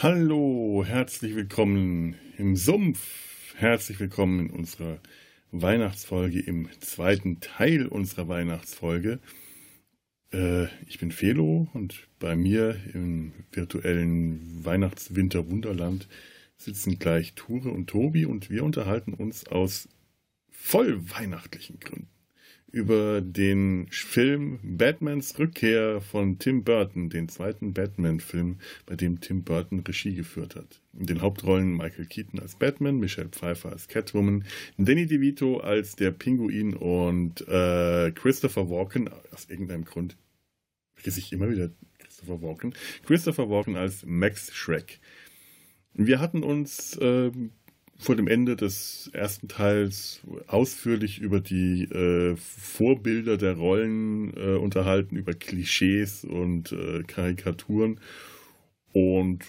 Hallo, herzlich willkommen im Sumpf. Herzlich willkommen in unserer Weihnachtsfolge, im zweiten Teil unserer Weihnachtsfolge. Äh, ich bin Felo und bei mir im virtuellen Weihnachtswinter-Wunderland sitzen gleich Ture und Tobi und wir unterhalten uns aus voll weihnachtlichen Gründen über den Film Batmans Rückkehr von Tim Burton, den zweiten Batman-Film, bei dem Tim Burton Regie geführt hat. In den Hauptrollen Michael Keaton als Batman, Michelle Pfeiffer als Catwoman, Danny DeVito als der Pinguin und äh, Christopher Walken, aus irgendeinem Grund vergesse ich immer wieder Christopher Walken, Christopher Walken als Max Shrek. Wir hatten uns äh, vor dem Ende des ersten Teils ausführlich über die äh, Vorbilder der Rollen äh, unterhalten, über Klischees und äh, Karikaturen und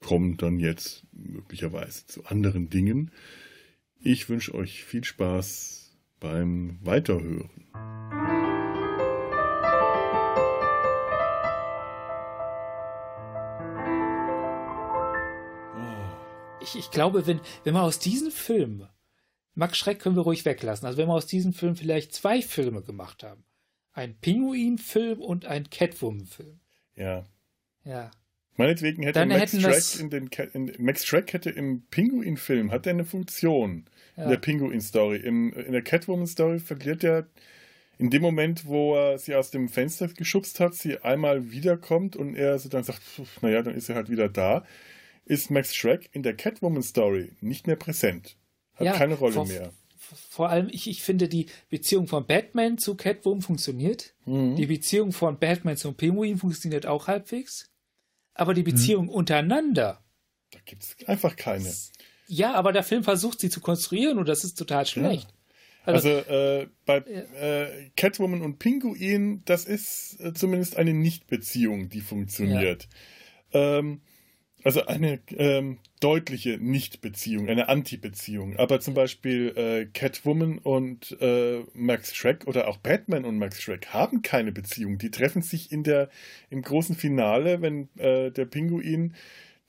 kommen dann jetzt möglicherweise zu anderen Dingen. Ich wünsche euch viel Spaß beim Weiterhören. Ich, ich glaube, wenn, wenn man aus diesem Film, Max Schreck können wir ruhig weglassen, also wenn wir aus diesem Film vielleicht zwei Filme gemacht haben, ein Pinguin-Film und ein Catwoman-Film. Ja. Ja. Meinetwegen hätte Dann Max das- in den in, Max Shrek hätte im Pinguin-Film hat er eine Funktion Ja. in der Pinguin-Story. In der Catwoman-Story verliert er in dem Moment, wo er sie aus dem Fenster geschubst hat, sie einmal wiederkommt und er so dann sagt, "Pf, naja, dann ist er halt wieder da, ist Max Shrek in der Catwoman-Story nicht mehr präsent. Hat Ja, keine Rolle vor- mehr. Vor allem, ich, ich finde, die Beziehung von Batman zu Catwoman funktioniert. Mhm. Die Beziehung von Batman zum Pinguin funktioniert auch halbwegs. Aber Mhm. die Beziehung untereinander, Da gibt es einfach keine. ja, aber der Film versucht sie zu konstruieren und das ist total schlecht. Also äh, bei äh, Catwoman und Pinguin, das ist äh, zumindest eine Nicht-Beziehung, die funktioniert. Ähm, also eine ähm, deutliche Nicht-Beziehung, eine Anti-Beziehung. Aber zum Beispiel äh, Catwoman und äh, Max Shrek oder auch Batman und Max Shrek haben keine Beziehung. Die treffen sich in der im großen Finale, wenn äh, der Pinguin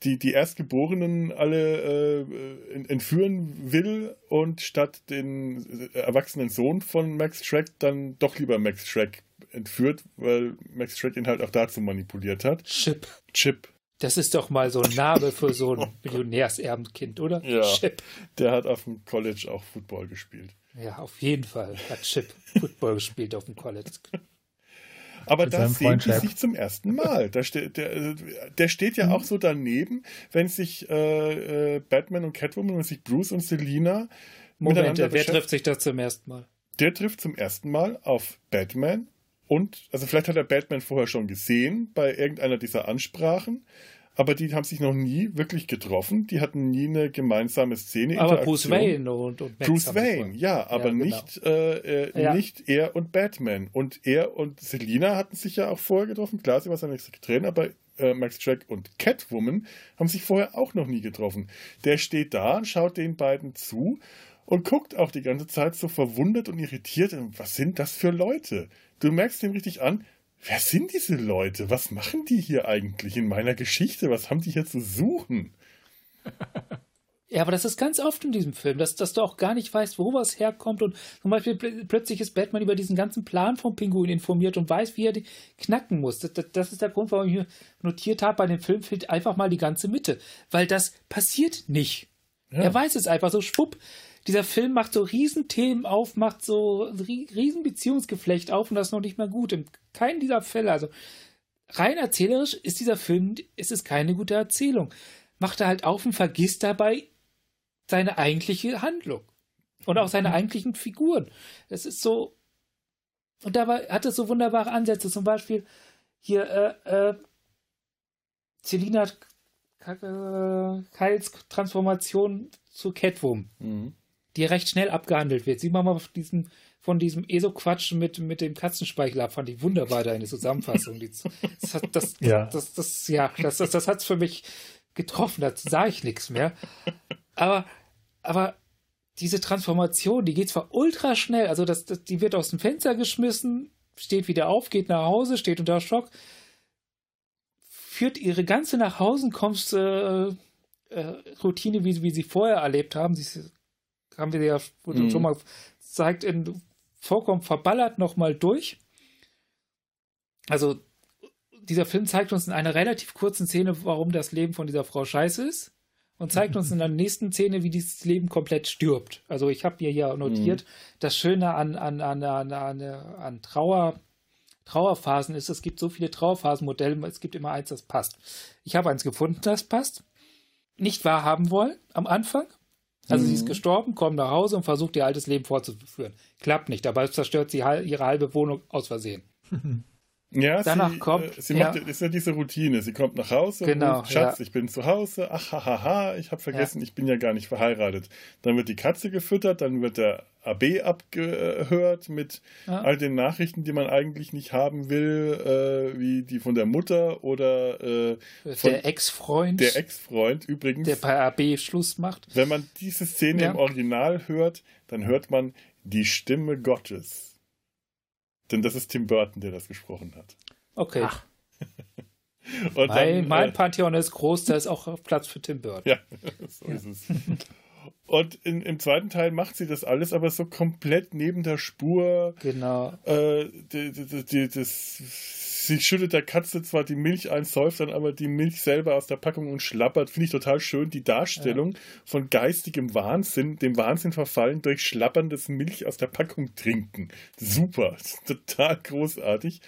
die, die Erstgeborenen alle äh, ent- entführen will und statt den äh, erwachsenen Sohn von Max Shrek dann doch lieber Max Shrek entführt, weil Max Shrek ihn halt auch dazu manipuliert hat. Chip. Chip, Das ist doch mal so ein Name für so ein Millionärserbenkind, oder? Ja. Chip. der hat auf dem College auch Football gespielt. Ja, auf jeden Fall hat Chip Football gespielt auf dem College. Aber da sehen die sich zum ersten Mal. Da steht, der, der steht ja auch so daneben, wenn sich äh, äh, Batman und Catwoman und sich Bruce und Selina Moment, miteinander wer trifft sich da zum ersten Mal? der trifft zum ersten Mal auf Batman und, also vielleicht hat er Batman vorher schon gesehen bei irgendeiner dieser Ansprachen, aber die haben sich noch nie wirklich getroffen. Die hatten nie eine gemeinsame Szene. Aber Bruce. Wayne und, und Max Bruce Wayne, ja, aber genau. nicht, äh, äh, Ja. nicht er und Batman. Und er und Selina hatten sich ja auch vorher getroffen. Klar, sie war seine Sekretärin, aber äh, Max Shrek und Catwoman haben sich vorher auch noch nie getroffen. Der steht da und schaut den beiden zu und guckt auch die ganze Zeit so verwundert und irritiert. Und Was sind das für Leute? Du merkst ihm richtig an, wer sind diese Leute? Was machen die hier eigentlich in meiner Geschichte? Was haben die hier zu suchen? Ja, aber das ist ganz oft in diesem Film, dass, dass du auch gar nicht weißt, wo was herkommt. Und zum Beispiel pl plötzlich ist Batman über diesen ganzen Plan vom Pinguin informiert und weiß, wie er die knacken muss. Das, das, das ist der Grund, warum ich mir notiert habe, bei dem Film fehlt einfach mal die ganze Mitte. Weil das passiert nicht. Ja. Er weiß es einfach so, schwupp. Dieser Film macht so Riesenthemen auf, macht so rie- Riesenbeziehungsgeflecht auf und das ist noch nicht mal gut. In keinem dieser Fälle, also rein erzählerisch ist dieser Film, ist es keine gute Erzählung. Macht er halt auf und vergisst dabei seine eigentliche Handlung. Und auch seine eigentlichen Figuren. Es ist so. Und dabei hat es so wunderbare Ansätze. Zum Beispiel hier, äh, äh, äh, Kyles Transformation zu Catwoman, Mhm. Die recht schnell abgehandelt wird. Sieh mal mal von diesem, von diesem ESO-Quatsch mit, mit dem Katzenspeichel ab. Fand ich wunderbar da eine Zusammenfassung. Die, das, hat, das, Ja. das, das, ja, das, das, das hat es für mich getroffen. Dazu sage ich nichts mehr. Aber, aber diese Transformation, die geht zwar ultra schnell, also das, das, die wird aus dem Fenster geschmissen, steht wieder auf, geht nach Hause, steht unter Schock. führt ihre ganze nach Hause kommst äh, äh, Routine, wie, wie sie vorher erlebt haben. Sie haben wir ja mhm. schon mal zeigt in vollkommen verballert nochmal durch. Also dieser Film zeigt uns in einer relativ kurzen Szene, warum das Leben von dieser Frau scheiße ist und zeigt uns in der nächsten Szene, wie dieses Leben komplett stirbt. Also ich habe hier ja notiert, mhm. das Schöne an, an, an, an, an, an Trauer, Trauerphasen ist, es gibt so viele Trauerphasenmodelle, es gibt immer eins, das passt. Ich habe eins gefunden, das passt. Nicht wahrhaben wollen am Anfang. Also mhm. sie ist mhm. gestorben, kommt nach Hause und versucht ihr altes Leben fortzuführen. Klappt nicht, dabei zerstört sie ihre halbe Wohnung aus Versehen. Ja, Danach sie, kommt. Äh, sie macht, ja. ist ja diese Routine. Sie kommt nach Hause genau, und ruft, Schatz, ja. ich bin zu Hause. Ach, hahaha, ha, ha, ich habe vergessen, ja. ich bin ja gar nicht verheiratet. Dann wird die Katze gefüttert, dann wird der AB abgehört mit all den Nachrichten, die man eigentlich nicht haben will, äh, wie die von der Mutter oder äh, von der Ex-Freund. Der Ex-Freund übrigens. Der bei AB Schluss macht. Wenn man diese Szene im Original hört, dann hört man die Stimme Gottes. Denn das ist Tim Burton, der das gesprochen hat. Okay. Ach. mein, dann, mein äh, Pantheon ist groß, da ist auch Platz für Tim Burton. Ja, so ja. ist es. Und in, im zweiten Teil macht sie das alles aber so komplett neben der Spur. Genau. Äh, die, die, die, das sie schüttet der Katze zwar die Milch ein, säuft dann aber die Milch selber aus der Packung und schlappert. Finde ich total schön. Die Darstellung ja. von geistigem Wahnsinn, dem Wahnsinn verfallen durch schlapperndes Milch aus der Packung trinken. Super. Total großartig.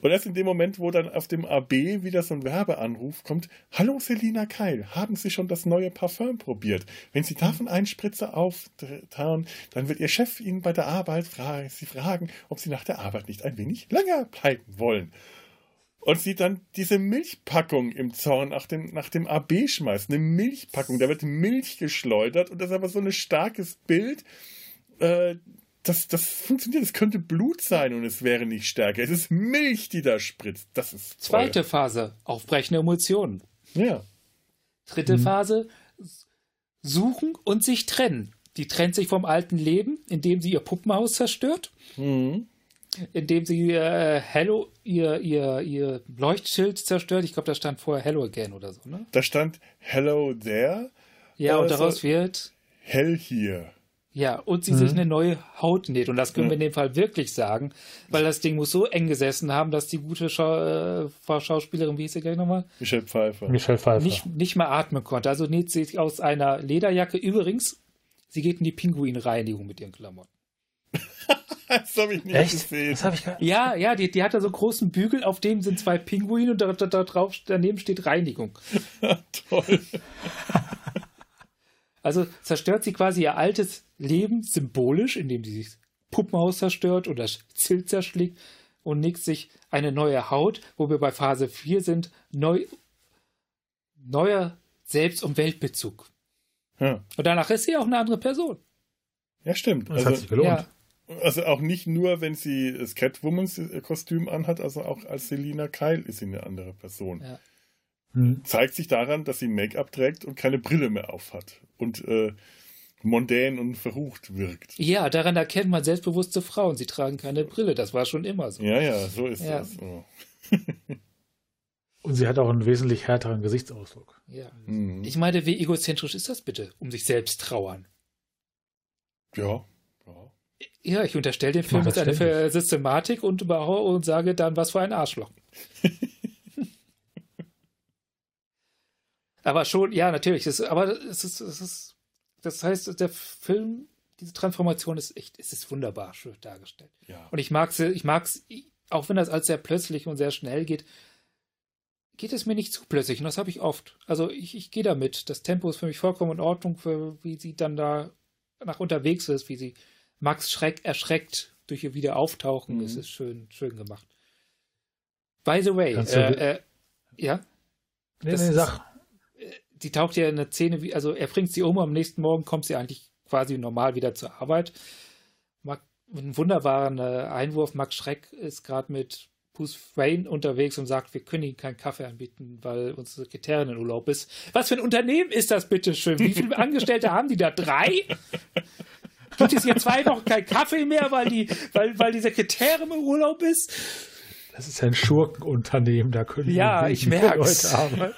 Und erst in dem Moment, wo dann auf dem AB wieder so ein Werbeanruf kommt, Hallo Selina Keil, haben Sie schon das neue Parfum probiert? Wenn Sie davon einen Spritzer auftauen, dann wird Ihr Chef Ihnen bei der Arbeit fragen, Sie fragen, ob Sie nach der Arbeit nicht ein wenig länger bleiben wollen. Und sie dann diese Milchpackung im Zorn nach dem, nach dem AB schmeißt. Eine Milchpackung, da wird Milch geschleudert und das ist aber so ein starkes Bild. Äh, das, das funktioniert, es könnte Blut sein und es wäre nicht stärker. Es ist Milch, die da spritzt. Das ist toll. Zweite Phase, aufbrechende Emotionen. Ja. Dritte mhm. Phase, suchen und sich trennen. Die trennt sich vom alten Leben, indem sie ihr Puppenhaus zerstört. Mhm. Indem sie äh, Hello, ihr, ihr, ihr Leuchtschild zerstört. Ich glaube, da stand vorher Hello Again oder so, ne? Da stand Hello There. Ja, und daraus wird Hell Here. Ja, und sie mhm. sich eine neue Haut näht. Und das können wir in dem Fall wirklich sagen, weil das Ding muss so eng gesessen haben, dass die gute Schau äh, Schauspielerin, wie hieß sie gleich nochmal? Michelle Pfeiffer. Michelle Pfeiffer. Nicht, nicht mehr atmen konnte. Also näht sie sich aus einer Lederjacke. Übrigens, sie geht in die Pinguinreinigung mit ihren Klamotten. das habe ich nicht Echt? gesehen. Das ich gar... Ja, ja, die, die hat da so einen großen Bügel, auf dem sind zwei Pinguine und da, da, da drauf, daneben steht Reinigung. Toll. Also zerstört sie quasi ihr altes Leben symbolisch, indem sie sich Puppenhaus zerstört oder Zilt zerschlägt und nickt sich eine neue Haut, wo wir bei Phase 4 sind, neu, neuer Selbst- und Weltbezug. Ja. Und danach ist sie auch eine andere Person. Ja, stimmt. Das also, hat sich gelohnt. Ja. Also auch nicht nur, wenn sie das Catwomans-Kostüm anhat, also auch als Selina Kyle ist sie eine andere Person. Ja. Hm. Zeigt sich daran, dass sie Make-up trägt und keine Brille mehr aufhat. Und äh, mondän und verrucht wirkt. Ja, daran erkennt man selbstbewusste Frauen. Sie tragen keine Brille. Das war schon immer so. Ja, ja, so ist ja. das. Oh. und sie hat auch einen wesentlich härteren Gesichtsausdruck. Ja. Mhm. Ich meine, wie egozentrisch ist das bitte? Um sich selbst trauern. Ja. Ja, ja ich unterstelle dem Film jetzt eine Systematik und, und sage dann, was für ein Arschloch. Aber schon, ja, natürlich. Das, aber es ist, es ist, das heißt, der Film, diese Transformation ist echt, es ist wunderbar schön dargestellt. Ja. Und ich mag es, ich mag's, auch wenn das als sehr plötzlich und sehr schnell geht, geht es mir nicht zu plötzlich. Und das habe ich oft. Also ich, ich gehe damit. Das Tempo ist für mich vollkommen in Ordnung, für wie sie dann da nach unterwegs ist, wie sie Max Schreck erschreckt durch ihr Wiederauftauchen. Mhm. Es ist schön, schön gemacht. By the way, äh, äh, ja? Nee, das nee, sag die taucht ja in der Szene, wie, also er bringt sie um, am nächsten Morgen kommt sie eigentlich quasi normal wieder zur Arbeit. ein wunderbarer Einwurf, Max Schreck ist gerade mit Bruce Wayne unterwegs und sagt, wir können Ihnen keinen Kaffee anbieten, weil unsere Sekretärin in Urlaub ist. Was für ein Unternehmen ist das bitte schön? Wie viele Angestellte haben die da? Drei? Gibt es hier zwei Wochen keinen Kaffee mehr, weil die, weil, weil die Sekretärin im Urlaub ist? Das ist ein Schurkenunternehmen, da können ja, ich merk's. Leute arbeiten.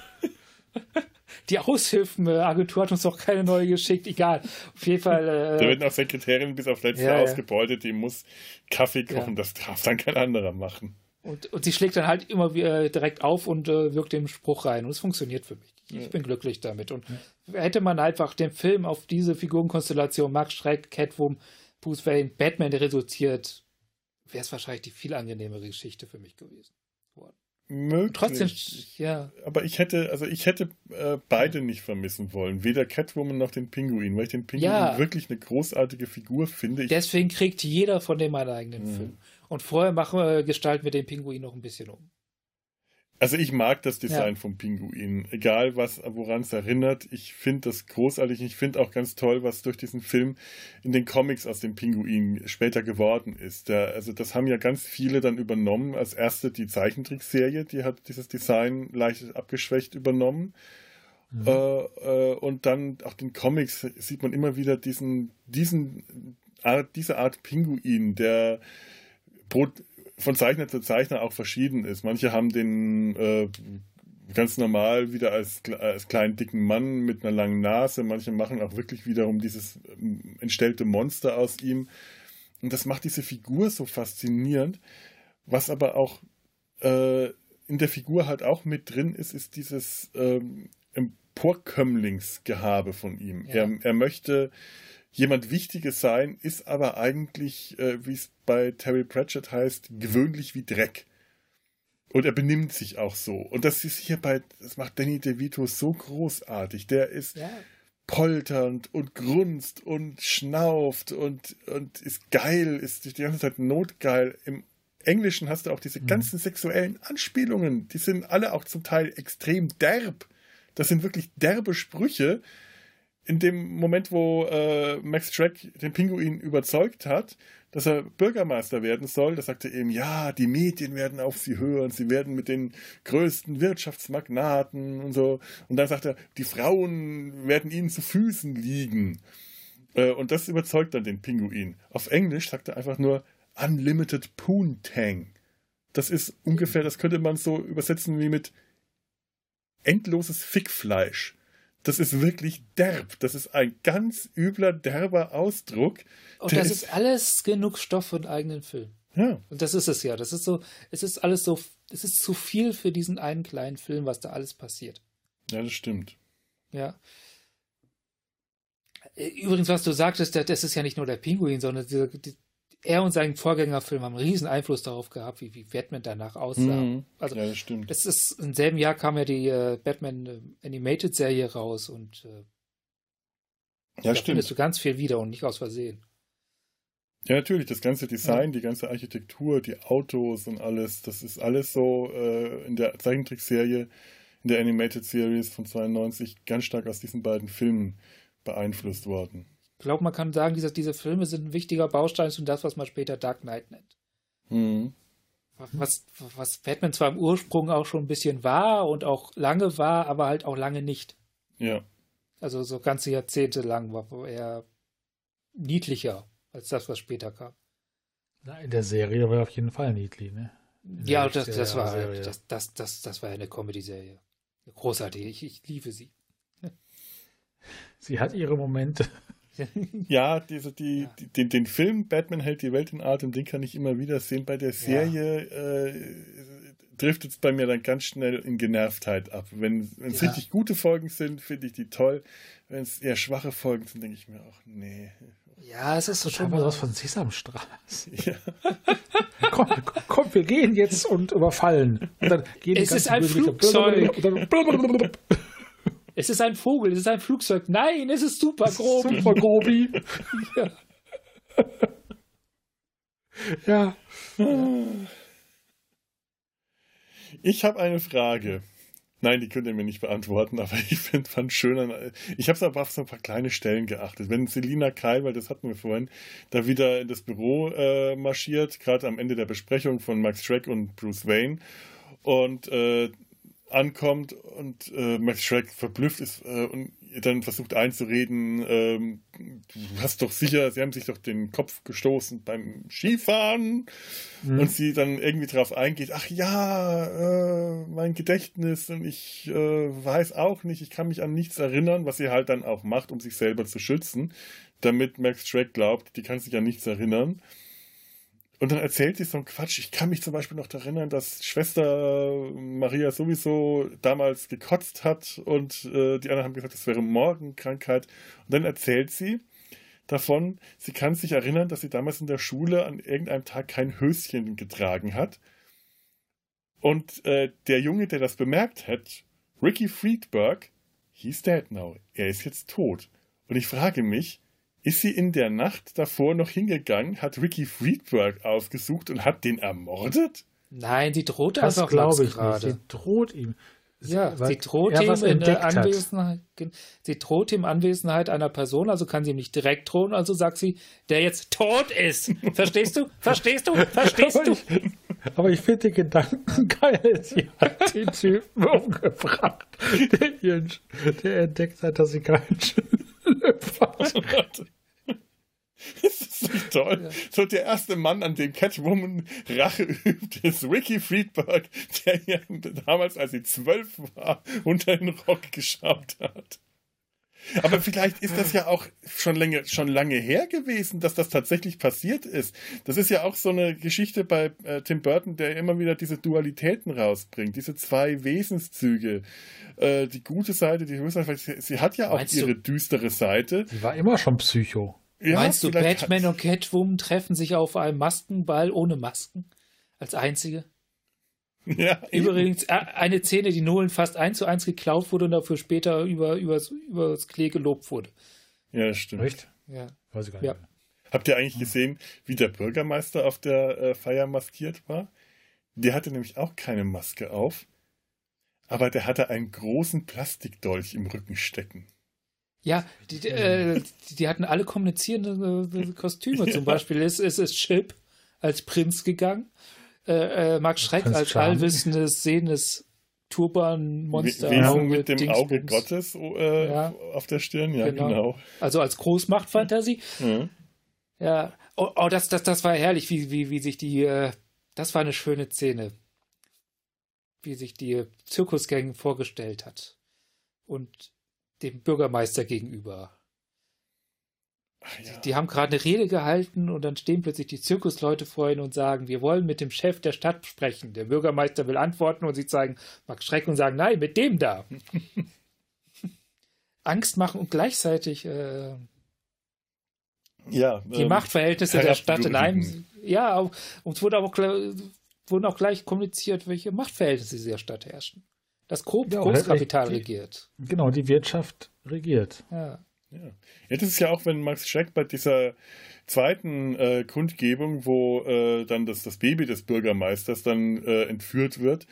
Die Aushilfenagentur hat uns doch keine neue geschickt, egal. Auf jeden Fall. Äh, da werden auch Sekretärin bis auf letzte ja, ausgebeutet, die muss Kaffee kochen, ja. das darf dann kein anderer machen. Und, und sie schlägt dann halt immer wieder direkt auf und äh, wirkt den Spruch rein. Und es funktioniert für mich. Ich ja. bin glücklich damit. Und hätte man einfach den Film auf diese Figurenkonstellation, Max Schreck, Catwoman, Bruce Wayne, Batman reduziert, wäre es wahrscheinlich die viel angenehmere Geschichte für mich gewesen. Möglich. Trotzdem, ja. Aber ich hätte, also ich hätte äh, beide nicht vermissen wollen. Weder Catwoman noch den Pinguin, weil ich den Pinguin ja. wirklich eine großartige Figur finde. Ich Deswegen kriegt jeder von dem einen eigenen mhm. Film. Und vorher machen wir, gestalten wir den Pinguin noch ein bisschen um. Also ich mag das Design ja. vom Pinguin, egal was, woran es erinnert. Ich finde das großartig. Ich finde auch ganz toll, was durch diesen Film in den Comics aus dem Pinguin später geworden ist. Der, also das haben ja ganz viele dann übernommen. Als erste die Zeichentrickserie, die hat dieses Design leicht abgeschwächt übernommen. Mhm. Äh, äh, und dann auch den Comics sieht man immer wieder diesen, diesen Art, diese Art Pinguin, der von Zeichner zu Zeichner auch verschieden ist. Manche haben den äh, ganz normal wieder als, als kleinen dicken Mann mit einer langen Nase. Manche machen auch wirklich wiederum dieses ähm, entstellte Monster aus ihm. Und das macht diese Figur so faszinierend. Was aber auch äh, in der Figur halt auch mit drin ist, ist dieses ähm, Emporkömmlingsgehabe von ihm. Ja. Er, er möchte jemand Wichtiges sein, ist aber eigentlich, äh, wie es bei Terry Pratchett heißt, gewöhnlich wie Dreck. Und er benimmt sich auch so. Und das ist hier bei, das macht Danny DeVito so großartig. Der ist ja. polternd und grunzt und schnauft und, und ist geil, ist die ganze Zeit notgeil. Im Englischen hast du auch diese mhm. ganzen sexuellen Anspielungen. Die sind alle auch zum Teil extrem derb. Das sind wirklich derbe Sprüche, in dem Moment, wo äh, Max Track den Pinguin überzeugt hat, dass er Bürgermeister werden soll, da sagte er eben, ja, die Medien werden auf sie hören, sie werden mit den größten Wirtschaftsmagnaten und so. Und dann sagt er, die Frauen werden ihnen zu Füßen liegen. Äh, und das überzeugt dann den Pinguin. Auf Englisch sagt er einfach nur Unlimited Poontang. Das ist ungefähr, das könnte man so übersetzen wie mit endloses Fickfleisch das ist wirklich derb. Das ist ein ganz übler, derber Ausdruck. Und das ist, alles genug Stoff für einen eigenen Film. Ja. Und das ist es ja. Das ist so, es ist alles so, es ist zu viel für diesen einen kleinen Film, was da alles passiert. Ja, das stimmt. Ja. Übrigens, was du sagtest, das ist ja nicht nur der Pinguin, sondern diese, die, er und sein Vorgängerfilm haben einen riesen Einfluss darauf gehabt, wie, wie Batman danach aussah. Mhm. Also, ja, das stimmt. Das ist, im selben Jahr kam ja die äh, Batman äh, Animated Serie raus und äh, ja, da stimmt. findest du ganz viel wieder und nicht aus Versehen. Ja, natürlich, das ganze Design, ja. die ganze Architektur, die Autos und alles, das ist alles so äh, in der Zeichentrickserie, in der Animated Series von 92 ganz stark aus diesen beiden Filmen beeinflusst worden. Ich glaube, man kann sagen, diese, diese Filme sind ein wichtiger Baustein für das, was man später Dark Knight nennt. Mhm. Was, was Batman zwar im Ursprung auch schon ein bisschen war und auch lange war, aber halt auch lange nicht. Ja. Also so ganze Jahrzehnte lang war er niedlicher als das, was später kam. Na, in der Serie war er auf jeden Fall niedlich, ne? Ja, das, das, war, das, das, das, das war eine Comedy-Serie. Großartig, ich, ich liebe sie. Sie hat ihre Momente. ja, diese, die, ja. Die, den, den Film Batman hält die Welt in Atem, den kann ich immer wieder sehen. Bei der Serie ja. äh, driftet es bei mir dann ganz schnell in Genervtheit ab. Wenn es ja. richtig gute Folgen sind, finde ich die toll. Wenn es eher schwache Folgen sind, denke ich mir auch, nee. Ja, es ist so schon mal was von Sesamstraße. Ja. komm, komm, wir gehen jetzt und überfallen. Und dann gehen es ist ein Flugzeug. Es ist ein Vogel, es ist ein Flugzeug. Nein, es ist Super Grobi. Super Grobi. ja. ja. Ich habe eine Frage. Nein, die könnt ihr mir nicht beantworten, aber ich finde fand schön. Ich habe es aber auf so ein paar kleine Stellen geachtet. Wenn Selina Keil, weil das hatten wir vorhin, da wieder in das Büro äh, marschiert, gerade am Ende der Besprechung von Max Schreck und Bruce Wayne und äh, ankommt und äh, Max Shrek verblüfft ist äh, und dann versucht einzureden, ähm, du hast doch sicher, sie haben sich doch den Kopf gestoßen beim Skifahren mhm. und sie dann irgendwie drauf eingeht, ach ja, äh, mein Gedächtnis und ich äh, weiß auch nicht, ich kann mich an nichts erinnern, was sie halt dann auch macht, um sich selber zu schützen, damit Max Shrek glaubt, die kann sich an nichts erinnern. Und dann erzählt sie so einen Quatsch. Ich kann mich zum Beispiel noch erinnern, dass Schwester Maria sowieso damals gekotzt hat und äh, die anderen haben gesagt, das wäre Morgenkrankheit. Und dann erzählt sie davon, sie kann sich erinnern, dass sie damals in der Schule an irgendeinem Tag kein Höschen getragen hat. Und äh, der Junge, der das bemerkt hat, Ricky Friedberg, he's dead now. Er ist jetzt tot. Und ich frage mich, ist sie in der Nacht davor noch hingegangen, hat Ricky Friedberg aufgesucht und hat den ermordet? Nein, die droht das einfach glaube ich gerade. Nicht. Sie droht ihm. Ja, sie droht ihm in der Anwesenheit, sie droht ihm Anwesenheit einer Person, also kann sie ihm nicht direkt drohen, also sagt sie, der jetzt tot ist. Verstehst du? Verstehst du? Verstehst du? Aber ich finde den Gedanken geil. Sie hat den Typen umgebracht, der, ihren, der entdeckt hat, dass sie keinen Schlüpfer hat. Das ist nicht toll. Ja. So der erste Mann, an dem Catwoman Rache übt, ist Ricky Friedberg, der ja damals, als sie zwölf war, unter den Rock geschaut hat. Aber vielleicht ist das ja auch schon lange, schon lange her gewesen, dass das tatsächlich passiert ist. Das ist ja auch so eine Geschichte bei äh, Tim Burton, der immer wieder diese Dualitäten rausbringt, diese zwei Wesenszüge. Äh, die gute Seite, die Seite, sie, sie hat ja auch Meinst ihre du? düstere Seite. Sie war immer schon Psycho. Ja, Meinst du, Batman und Catwoman treffen sich auf einem Maskenball ohne Masken? Als einzige? Ja, Übrigens. Äh, eine Szene, die Nolan fast eins zu eins geklaut wurde und dafür später über, übers, übers Klee gelobt wurde. Ja, das stimmt. Echt? Ja. Weiß ich gar nicht. Ja. Habt ihr eigentlich gesehen, wie der Bürgermeister auf der äh, Feier maskiert war? Der hatte nämlich auch keine Maske auf, aber der hatte einen großen Plastikdolch im Rücken stecken. Ja, die, äh, die, hatten alle kommunizierende äh, Kostüme. Ja. Zum Beispiel ist, ist, ist Chip als Prinz gegangen. Äh, äh, Max Schreck Prinz als allwissendes, sehendes Turban-Monster. Wesen mit dem Dingsbums. Auge Gottes äh, ja. auf der Stirn, ja, genau. genau. Also als Großmachtfantasie. Mhm. Ja, oh, oh, das, das, das war herrlich, wie, wie, wie sich die, äh, das war eine schöne Szene, wie sich die Zirkusgang vorgestellt hat. Und dem Bürgermeister gegenüber. Ja. Die, die, haben gerade eine Rede gehalten und dann stehen plötzlich die Zirkusleute vor ihnen und sagen, wir wollen mit dem Chef der Stadt sprechen. Der Bürgermeister will antworten und sie zeigen Max Schreck und sagen, nein, mit dem da. Angst machen und gleichzeitig äh, ja, die ähm, Machtverhältnisse der Stadt in einem. Ja, und es wurde auch, wurden auch gleich kommuniziert, welche Machtverhältnisse dieser Stadt herrschen. Das Grob ja, Großkapital die, regiert. Genau, die Wirtschaft regiert. Ja. Ja. das ist ja auch, wenn Max Schreck bei dieser zweiten äh, Kundgebung, wo äh, dann das, das Baby des Bürgermeisters dann äh, entführt wird,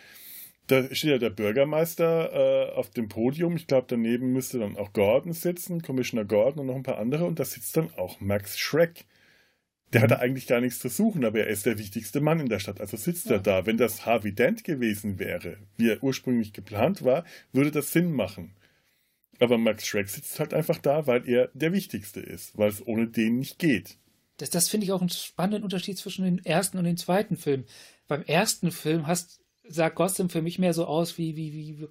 da steht ja der Bürgermeister äh, auf dem Podium. Ich glaube, daneben müsste dann auch Gordon sitzen, Commissioner Gordon und noch ein paar andere. Und da sitzt dann auch Max Schreck. Der hatte eigentlich gar nichts zu suchen, aber er ist der wichtigste Mann in der Stadt, also sitzt ja. er da. Wenn das Harvey Dent gewesen wäre, wie er ursprünglich geplant war, würde das Sinn machen. Aber Max Schreck sitzt halt einfach da, weil er der Wichtigste ist, weil es ohne den nicht geht. Das, das finde ich auch einen spannenden Unterschied zwischen dem ersten und dem zweiten Film. Beim ersten Film hast, sah Gotham für mich mehr so aus wie, wie, wie,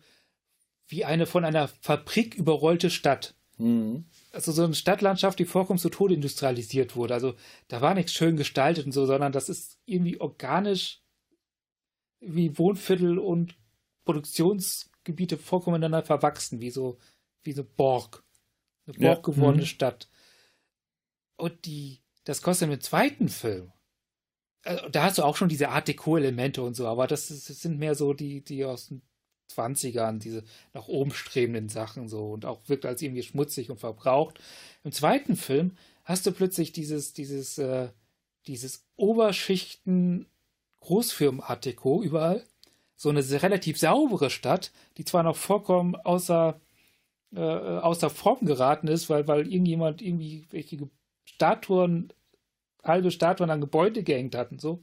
wie eine von einer Fabrik überrollte Stadt. Mhm. Also so eine Stadtlandschaft, die vorkommt, so todindustrialisiert wurde. Also da war nichts schön gestaltet und so, sondern das ist irgendwie organisch wie Wohnviertel und Produktionsgebiete vollkommen miteinander verwachsen, wie so, wie so Borg. Eine Borg gewordene ja. mhm. Stadt. Und die, das kostet im zweiten Film. Also, da hast du auch schon diese Art Deko-Elemente und so, aber das, das sind mehr so die, die aus dem 20ern, diese nach oben strebenden Sachen so und auch wirkt als irgendwie schmutzig und verbraucht. Im zweiten Film hast du plötzlich dieses, dieses, äh, dieses Oberschichten Großfirmenart Deko überall. So eine relativ saubere Stadt, die zwar noch vollkommen außer, äh, außer Form geraten ist, weil, weil irgendjemand irgendwie welche Statuen, halbe Statuen an Gebäude gehängt hat und so.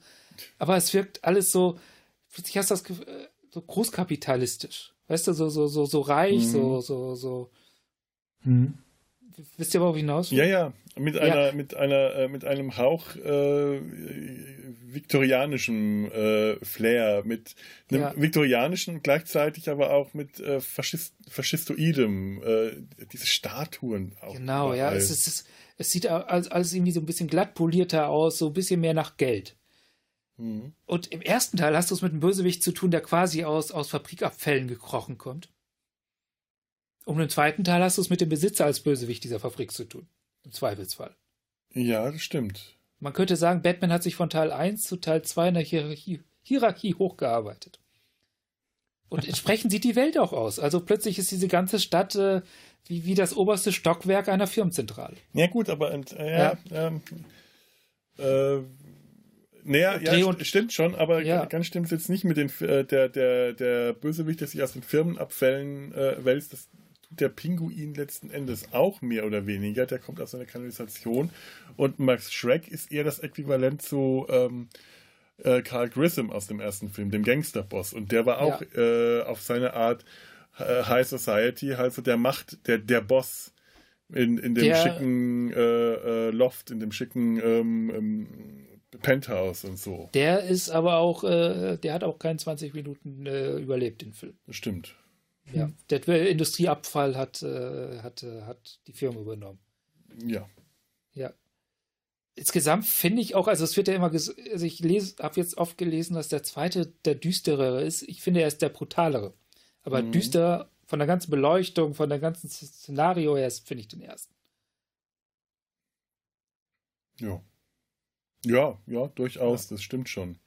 Aber es wirkt alles so, plötzlich hast das Gefühl, so großkapitalistisch. Weißt du, so, so, so, so reich, Mhm. so, so, so. Mhm. Wisst ihr, worauf ich hinaus will? Ja, ja, mit Ja. einer, mit einer, äh, mit einem Hauch äh, viktorianischem äh, Flair, mit einem Ja. viktorianischen und gleichzeitig aber auch mit äh, Faschist, faschistoidem, äh, diese Statuen auch. Genau, ja. Es, ist, es sieht alles, alles irgendwie so ein bisschen glatt polierter aus, so ein bisschen mehr nach Geld. Mhm. Und im ersten Teil hast du es mit einem Bösewicht zu tun, der quasi aus, aus Fabrikabfällen gekrochen kommt. Und im zweiten Teil hast du es mit dem Besitzer als Bösewicht dieser Fabrik zu tun. Im Zweifelsfall. Ja, das stimmt. Man könnte sagen, Batman hat sich von Teil 1 zu Teil 2 in der Hierarchie, Hierarchie hochgearbeitet. Und entsprechend sieht die Welt auch aus. Also plötzlich ist diese ganze Stadt äh, wie, wie das oberste Stockwerk einer Firmenzentrale. Ja, gut, aber äh, ja, ähm, äh, naja, ja, stimmt schon, aber Ja. ganz stimmt es jetzt nicht mit den äh, der, der, der Bösewicht, der sich aus den Firmenabfällen äh, wälzt, das der Pinguin letzten Endes auch mehr oder weniger. Der kommt aus einer Kanalisation und Max Schreck ist eher das Äquivalent zu ähm, äh, Carl Grissom aus dem ersten Film, dem Gangsterboss. Und der war auch äh, auf seine Art äh, High Society, also der Macht, der, der Boss in, in dem Der- schicken äh, äh, Loft, in dem schicken ähm, ähm, Penthouse und so. Der ist aber auch, äh, der hat auch keinen 20 Minuten äh, überlebt, den Film. Stimmt. Ja. Der äh, Industrieabfall hat, äh, hat, äh, hat die Firma übernommen. Ja. Ja. Insgesamt finde ich auch, also es wird ja immer, also ich habe jetzt oft gelesen, dass der zweite der düsterere ist. Ich finde, er ist der brutalere. Aber Mhm. düster von der ganzen Beleuchtung, von der ganzen Szenario her, finde ich den ersten. Ja. Ja, ja, durchaus, das stimmt schon.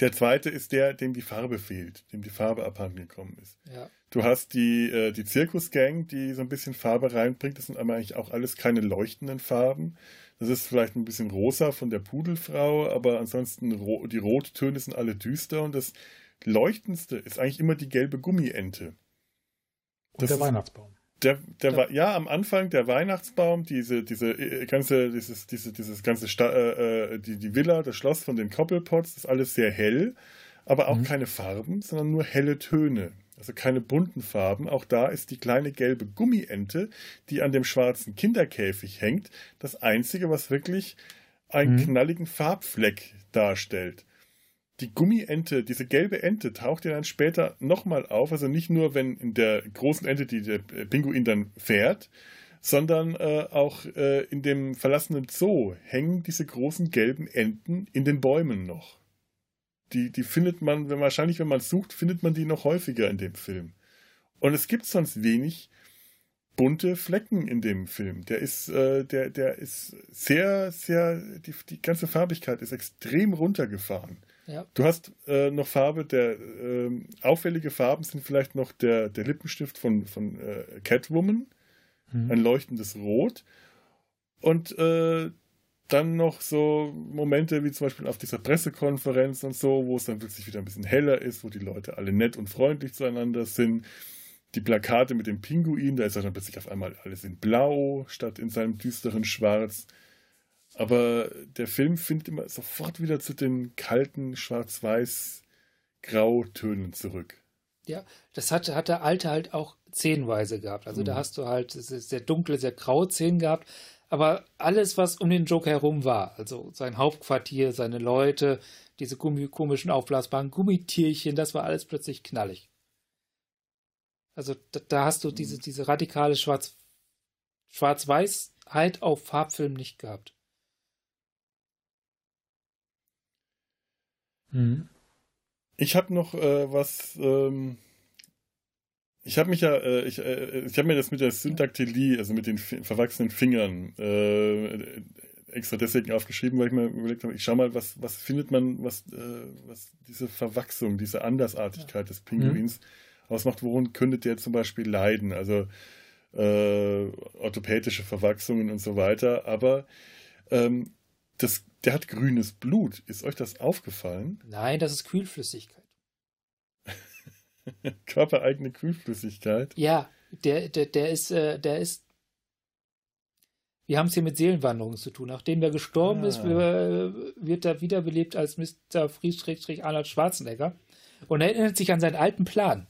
Der zweite ist der, dem die Farbe fehlt, dem die Farbe abhanden gekommen ist. Ja. Du hast die, äh, die Zirkusgang, die so ein bisschen Farbe reinbringt. Das sind aber eigentlich auch alles keine leuchtenden Farben. Das ist vielleicht ein bisschen rosa von der Pudelfrau, aber ansonsten ro die Rottöne sind alle düster und das leuchtendste ist eigentlich immer die gelbe Gummiente. Und Das der ist- Weihnachtsbaum. Der, der Ja. war, ja, am Anfang der Weihnachtsbaum, diese, diese äh, ganze, dieses, diese, dieses ganze Sta äh, äh, die, die Villa, das Schloss von den Koppelpots, ist alles sehr hell, aber auch Mhm. keine Farben, sondern nur helle Töne. Also keine bunten Farben. Auch da ist die kleine gelbe Gummiente, die an dem schwarzen Kinderkäfig hängt, das einzige, was wirklich einen Mhm. knalligen Farbfleck darstellt. Die Gummiente, diese gelbe Ente, taucht ja dann später nochmal auf. Also nicht nur, wenn in der großen Ente, die der Pinguin dann fährt, sondern äh, auch äh, in dem verlassenen Zoo hängen diese großen gelben Enten in den Bäumen noch. Die, die findet man, wenn wahrscheinlich, wenn man sucht, findet man die noch häufiger in dem Film. Und es gibt sonst wenig bunte Flecken in dem Film. Der ist, äh, der, der ist sehr, sehr, die, die ganze Farbigkeit ist extrem runtergefahren. Ja. Du hast äh, noch Farbe, der ähm, auffällige Farben sind vielleicht noch der, der Lippenstift von, von äh, Catwoman, Mhm. ein leuchtendes Rot. Und äh, dann noch so Momente wie zum Beispiel auf dieser Pressekonferenz und so, wo es dann plötzlich wieder ein bisschen heller ist, wo die Leute alle nett und freundlich zueinander sind. Die Plakate mit dem Pinguin, da ist er dann plötzlich auf einmal alles in Blau statt in seinem düsteren Schwarz. Aber der Film findet immer sofort wieder zu den kalten Schwarz-Weiß-Grautönen zurück. Ja, das hat, hat der Alte halt auch szenenweise gehabt. Also da Mhm. hast du halt sehr dunkle, sehr graue Szenen gehabt. Aber alles, was um den Joker herum war, also sein Hauptquartier, seine Leute, diese Gummi komischen aufblasbaren Gummitierchen, das war alles plötzlich knallig. Also da, da hast du diese, diese radikale Schwarz, Schwarz-Weiß-Heit auf Farbfilm nicht gehabt. Mhm. Ich habe noch äh, was. Ähm, ich habe mich ja, äh, ich, äh, ich habe mir das mit der Syndaktilie, also mit den verwachsenen Fingern, äh, extra deswegen aufgeschrieben, weil ich mir überlegt habe, ich schau mal, was, was findet man, was, was diese Verwachsung, diese Andersartigkeit des Pinguins ausmacht. Worin könnte der zum Beispiel leiden? Also orthopädische Verwachsungen und so weiter. Aber ähm, das, der hat grünes Blut. Ist euch das aufgefallen? Nein, das ist Kühlflüssigkeit. Körpereigene Kühlflüssigkeit. Ja, der, der, der ist, äh, der ist. Wir haben es hier mit Seelenwanderungen zu tun. Nachdem er gestorben Ah. ist, wir- wird er wiederbelebt als Mr. Friedrich Arnold Schwarzenegger und erinnert sich an seinen alten Plan.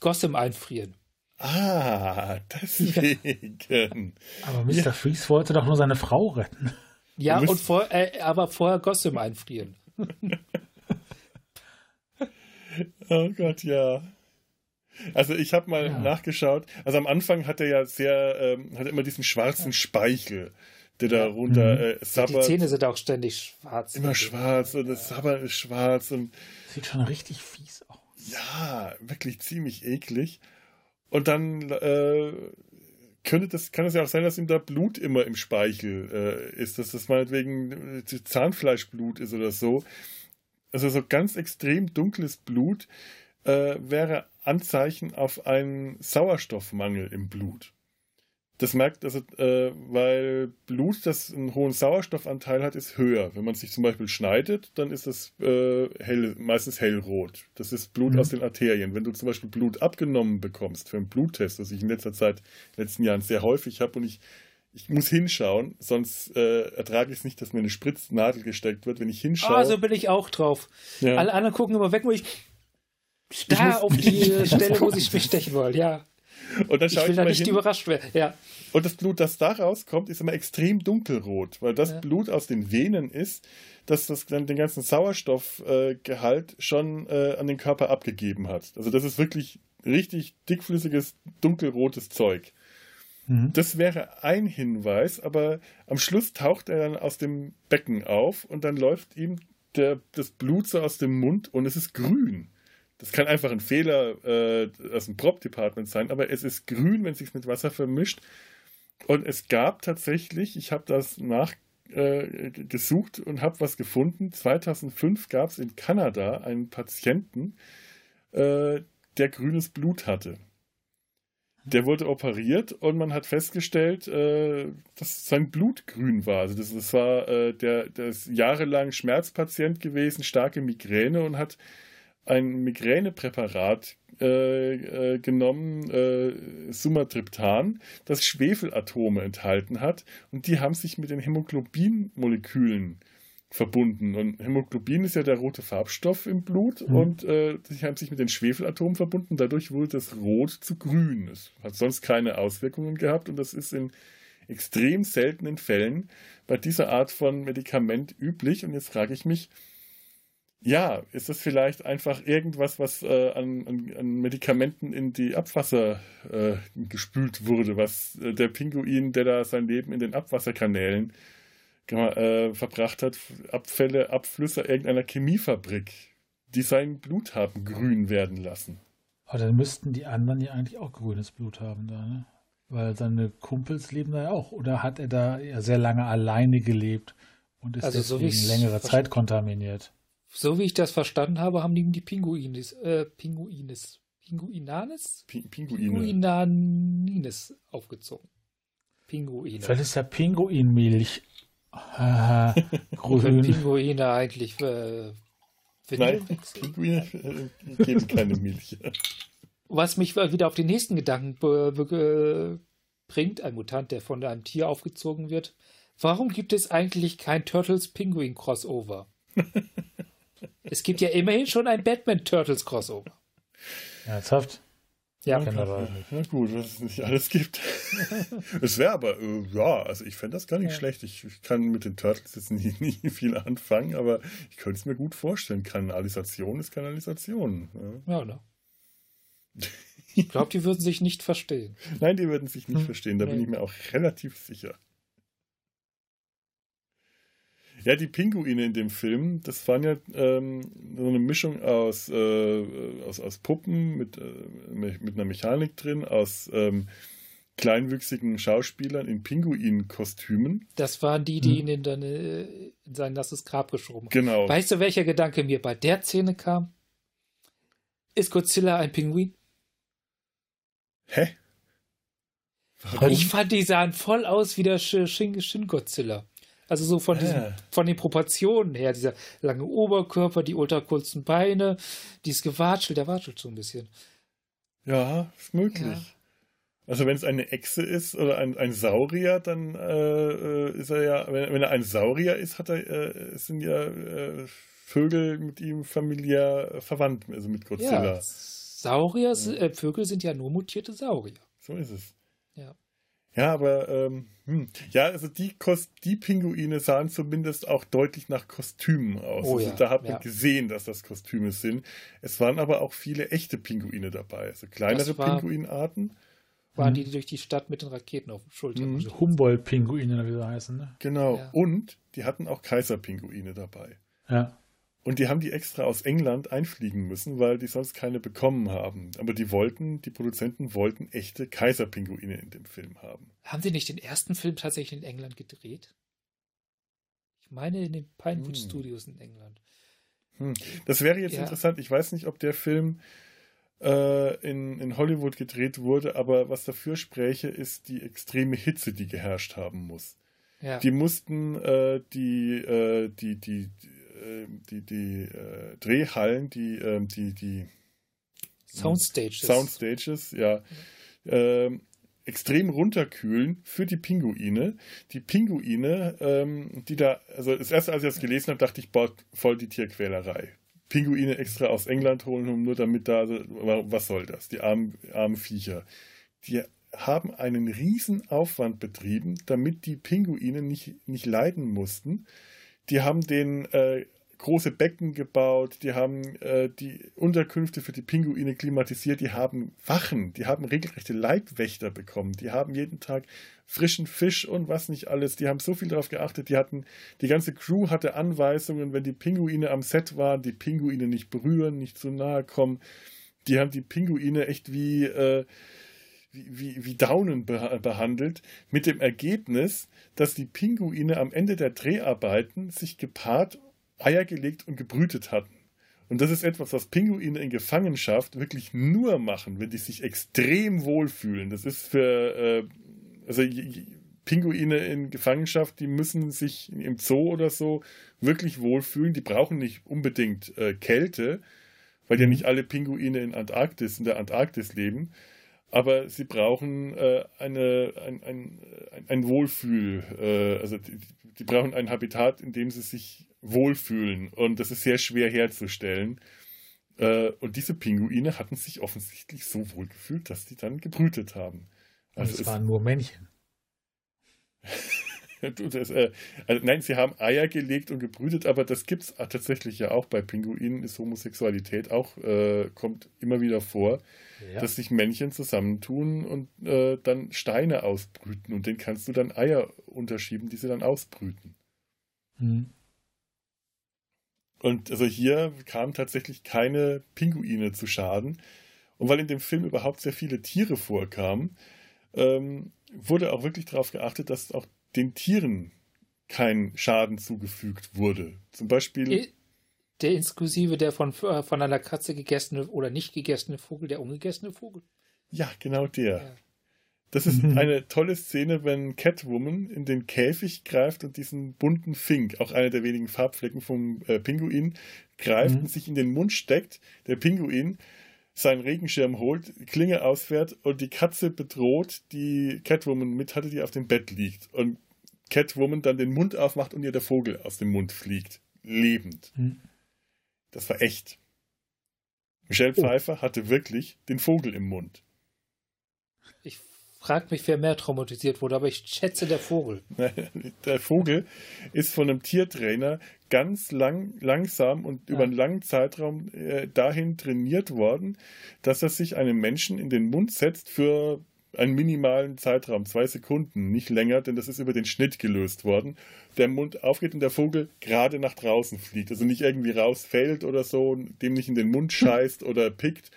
Gotham einfrieren. Ah, deswegen. Aber Mr. Freeze wollte doch nur seine Frau retten. Ja, und vor, äh, aber vorher Gotham einfrieren. Oh Gott, ja. Also ich habe mal Ja. nachgeschaut. Also am Anfang hat er ja sehr, ähm, hat er immer diesen schwarzen Speichel, der da runter Mhm. äh, Die sabbert. Zähne sind auch ständig schwarz. Immer schwarz und das Sabber ist schwarz und Sieht schon richtig fies aus. ja, wirklich ziemlich eklig. Und dann äh, könnte das, kann es ja auch sein, dass ihm da Blut immer im Speichel äh, ist, dass das meinetwegen äh, Zahnfleischblut ist oder so. Also so ganz extrem dunkles Blut äh, wäre Anzeichen auf einen Sauerstoffmangel im Blut. Das merkt, also, äh, weil Blut, das einen hohen Sauerstoffanteil hat, ist höher. Wenn man sich zum Beispiel schneidet, dann ist das äh, hell, meistens hellrot. Das ist Blut Mhm. aus den Arterien. Wenn du zum Beispiel Blut abgenommen bekommst für einen Bluttest, was ich in letzter Zeit, in den letzten Jahren sehr häufig habe und ich, ich muss hinschauen, sonst äh, ertrage ich es nicht, dass mir eine Spritznadel gesteckt wird. Wenn ich hinschaue, Ah, so bin ich auch drauf. ja. Alle anderen gucken immer weg, wo ich muss- auf die Stelle, wo sie mich stechen wollen. Ja, und dann ich schaue will ich, da mal nicht hin, überrascht werden. Ja, Und das Blut, das da rauskommt, ist immer extrem dunkelrot, weil das Ja. Blut aus den Venen ist, das das dann den ganzen Sauerstoffgehalt äh, schon äh, an den Körper abgegeben hat. Also das ist wirklich richtig dickflüssiges, dunkelrotes Zeug. Mhm. Das wäre ein Hinweis, aber am Schluss taucht er dann aus dem Becken auf und dann läuft ihm der, das Blut so aus dem Mund und es ist grün. Das kann einfach ein Fehler äh, aus dem Prop-Department sein, aber es ist grün, wenn es sich mit Wasser vermischt. Und es gab tatsächlich, ich habe das nachgesucht äh, und habe was gefunden. 2005 gab es in Kanada einen Patienten, äh, der grünes Blut hatte. Der wurde operiert und man hat festgestellt, äh, dass sein Blut grün war. Also das, das war äh, der, der ist jahrelang Schmerzpatient gewesen, starke Migräne und hat ein Migränepräparat äh, äh, genommen, äh, Sumatriptan, das Schwefelatome enthalten hat und die haben sich mit den Hämoglobinmolekülen verbunden. Und Hämoglobin ist ja der rote Farbstoff im Blut Mhm. und äh, die haben sich mit den Schwefelatomen verbunden. Dadurch wurde das Rot zu grün. Es hat sonst keine Auswirkungen gehabt und das ist in extrem seltenen Fällen bei dieser Art von Medikament üblich. Und jetzt frage ich mich, ja, ist das vielleicht einfach irgendwas, was äh, an, an, Medikamenten in die Abwasser äh, gespült wurde, was äh, der Pinguin, der da sein Leben in den Abwasserkanälen äh, verbracht hat, Abfälle, Abflüsse irgendeiner Chemiefabrik, die sein Blut haben grün werden lassen. Aber dann müssten die anderen ja eigentlich auch grünes Blut haben da, ne? Weil seine Kumpels leben da ja auch. Oder hat er da ja sehr lange alleine gelebt und ist Also so längere Zeit kontaminiert? So wie ich das verstanden habe, haben die die Pinguinis, äh, Pinguines, Pinguinanes? Pi Pinguine. Pinguinanines aufgezogen. Pinguine. Vielleicht ist ja Pinguinmilch äh, Wenn grün. Pinguine eigentlich äh, Nein, Pinguine äh, geben keine Milch. Was mich wieder auf den nächsten Gedanken bringt, ein Mutant, der von einem Tier aufgezogen wird. Warum gibt es eigentlich kein Turtles-Pinguin-Crossover? es gibt ja immerhin schon ein Batman-Turtles-Crossover. Ernsthaft? Ja, Kennt aber gut, was es nicht alles gibt. es wäre aber, äh, ja, also ich fände das gar nicht Ja. schlecht. Ich, ich kann mit den Turtles jetzt nie, nie viel anfangen, aber ich könnte es mir gut vorstellen. Kanalisation ist Kanalisation. Ja. ja, ne? Ich glaube, die würden sich nicht verstehen. Nein, die würden sich nicht Hm. verstehen, da bin Nee. ich mir auch relativ sicher. Ja, die Pinguine in dem Film, das waren ja ähm, so eine Mischung aus, äh, aus, aus Puppen mit, äh, mit einer Mechanik drin, aus ähm, kleinwüchsigen Schauspielern in Pinguin-Kostümen. Das waren die, die Hm. ihn in, dann, äh, in sein nasses Grab geschoben haben. Genau. Weißt du, welcher Gedanke mir bei der Szene kam? Ist Godzilla ein Pinguin? Hä? Warum? Ich fand, die sahen voll aus wie der Sh- Shin, Shin Godzilla. Also so von, diesem, Ah. von den Proportionen her, dieser lange Oberkörper, die ultrakurzen Beine, dieses Gewatschel, der watschelt so ein bisschen. Ja, ist möglich. Ja. Also wenn es eine Echse ist oder ein, ein Saurier, dann äh, ist er ja, wenn, wenn, er ein Saurier ist, hat er, äh, sind ja äh, Vögel mit ihm familiär verwandt, also mit Godzilla. Ja, Saurier, ja. Äh, Vögel sind ja nur mutierte Saurier. So ist es. Ja. Ja, aber ähm, hm. ja, also die, Kost die Pinguine sahen zumindest auch deutlich nach Kostümen aus. Oh, also ja. da hat man ja. gesehen, dass das Kostüme sind. Es waren aber auch viele echte Pinguine dabei, also kleinere war, Pinguinarten. Waren die, die durch die Stadt mit den Raketen auf den Schultern? Mhm. Also Humboldt-Pinguine, wie sie heißen. Ne? Genau. Ja. Und die hatten auch Kaiserpinguine dabei. Ja. Und die haben die extra aus England einfliegen müssen, weil die sonst keine bekommen haben. Aber die wollten, die Produzenten wollten echte Kaiserpinguine in dem Film haben. Haben sie nicht den ersten Film tatsächlich in England gedreht? Ich meine in den Pinewood hm. Studios in England. Hm. Das wäre jetzt ja. interessant. Ich weiß nicht, ob der Film äh, in, in Hollywood gedreht wurde, aber was dafür spräche, ist die extreme Hitze, die geherrscht haben muss. Ja. Die mussten äh, die, äh, die, die, die, die äh, Drehhallen, die, äh, die, die Soundstages, Soundstages ja, äh, extrem runterkühlen für die Pinguine. Die Pinguine, ähm, die da, also das erste, als ich das gelesen habe, dachte ich, boah, voll die Tierquälerei. Pinguine extra aus England holen, nur damit da, also, was soll das? Die armen, armen Viecher. Die haben einen riesen Aufwand betrieben, damit die Pinguine nicht, nicht leiden mussten. Die haben den äh, große Becken gebaut, die haben äh, die Unterkünfte für die Pinguine klimatisiert, die haben Wachen, die haben regelrechte Leibwächter bekommen, die haben jeden Tag frischen Fisch und was nicht alles, die haben so viel darauf geachtet, die hatten, die ganze Crew hatte Anweisungen, wenn die Pinguine am Set waren, die Pinguine nicht berühren, nicht zu nahe kommen, die haben die Pinguine echt wie, äh, wie, wie, Daunen behandelt, mit dem Ergebnis, dass die Pinguine am Ende der Dreharbeiten sich gepaart, Eier gelegt und gebrütet hatten. Und das ist etwas, was Pinguine in Gefangenschaft wirklich nur machen, wenn die sich extrem wohlfühlen. Das ist für, äh, also Pinguine in Gefangenschaft, die müssen sich im Zoo oder so wirklich wohlfühlen. Die brauchen nicht unbedingt äh, Kälte, weil ja nicht alle Pinguine in Antarktis, in der Antarktis leben aber sie brauchen äh, eine, ein, ein, ein Wohlfühl, äh, also die, die, brauchen ein Habitat, in dem sie sich wohlfühlen und das ist sehr schwer herzustellen. Äh, und diese Pinguine hatten sich offensichtlich so wohl gefühlt, dass die dann gebrütet haben. Also es, es waren nur Männchen. das, äh, also nein, sie haben Eier gelegt und gebrütet, aber das gibt es tatsächlich ja auch bei Pinguinen, ist Homosexualität auch, äh, kommt immer wieder vor, ja. dass sich Männchen zusammentun und äh, dann Steine ausbrüten und denen kannst du dann Eier unterschieben, die sie dann ausbrüten. Mhm. Und also hier kamen tatsächlich keine Pinguine zu Schaden. Und weil in dem Film überhaupt sehr viele Tiere vorkamen, ähm, wurde auch wirklich darauf geachtet, dass auch den Tieren kein Schaden zugefügt wurde. Zum Beispiel. Der inklusive der von, äh, von einer Katze gegessene oder nicht gegessene Vogel, der ungegessene Vogel? Ja, genau der. Ja. Das ist eine tolle Szene, wenn Catwoman in den Käfig greift und diesen bunten Fink, auch einer der wenigen Farbflecken vom äh, Pinguin, greift mhm. und sich in den Mund steckt. Der Pinguin seinen Regenschirm holt, Klinge ausfährt und die Katze bedroht, die Catwoman mit hatte, die auf dem Bett liegt. Und Catwoman dann den Mund aufmacht und ihr der Vogel aus dem Mund fliegt. Lebend. Hm. Das war echt. Michelle oh. Pfeiffer hatte wirklich den Vogel im Mund. Ich frage mich, wer mehr traumatisiert wurde, aber ich schätze der Vogel. der Vogel ist von einem Tiertrainer ganz lang, langsam und ja. über einen langen Zeitraum äh, dahin trainiert worden, dass er sich einem Menschen in den Mund setzt für einen minimalen Zeitraum, zwei Sekunden, nicht länger, denn das ist über den Schnitt gelöst worden. Der Mund aufgeht und der Vogel gerade nach draußen fliegt. Also nicht irgendwie rausfällt oder so, dem nicht in den Mund scheißt oder pickt,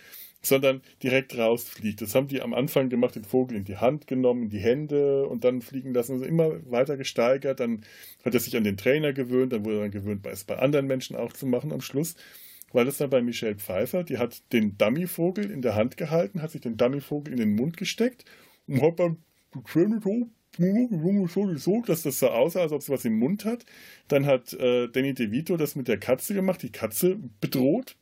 sondern direkt rausfliegt. Das haben die am Anfang gemacht, den Vogel in die Hand genommen, in die Hände und dann fliegen lassen. Also immer weiter gesteigert. Dann hat er sich an den Trainer gewöhnt, dann wurde er dann gewöhnt, es bei anderen Menschen auch zu machen am Schluss war das dann bei Michelle Pfeiffer. Die hat den Dummyvogel in der Hand gehalten, hat sich den Dummyvogel in den Mund gesteckt und hat dann so, dass das so aussah, als ob sie was im Mund hat. Dann hat äh, Danny DeVito das mit der Katze gemacht, die Katze bedroht.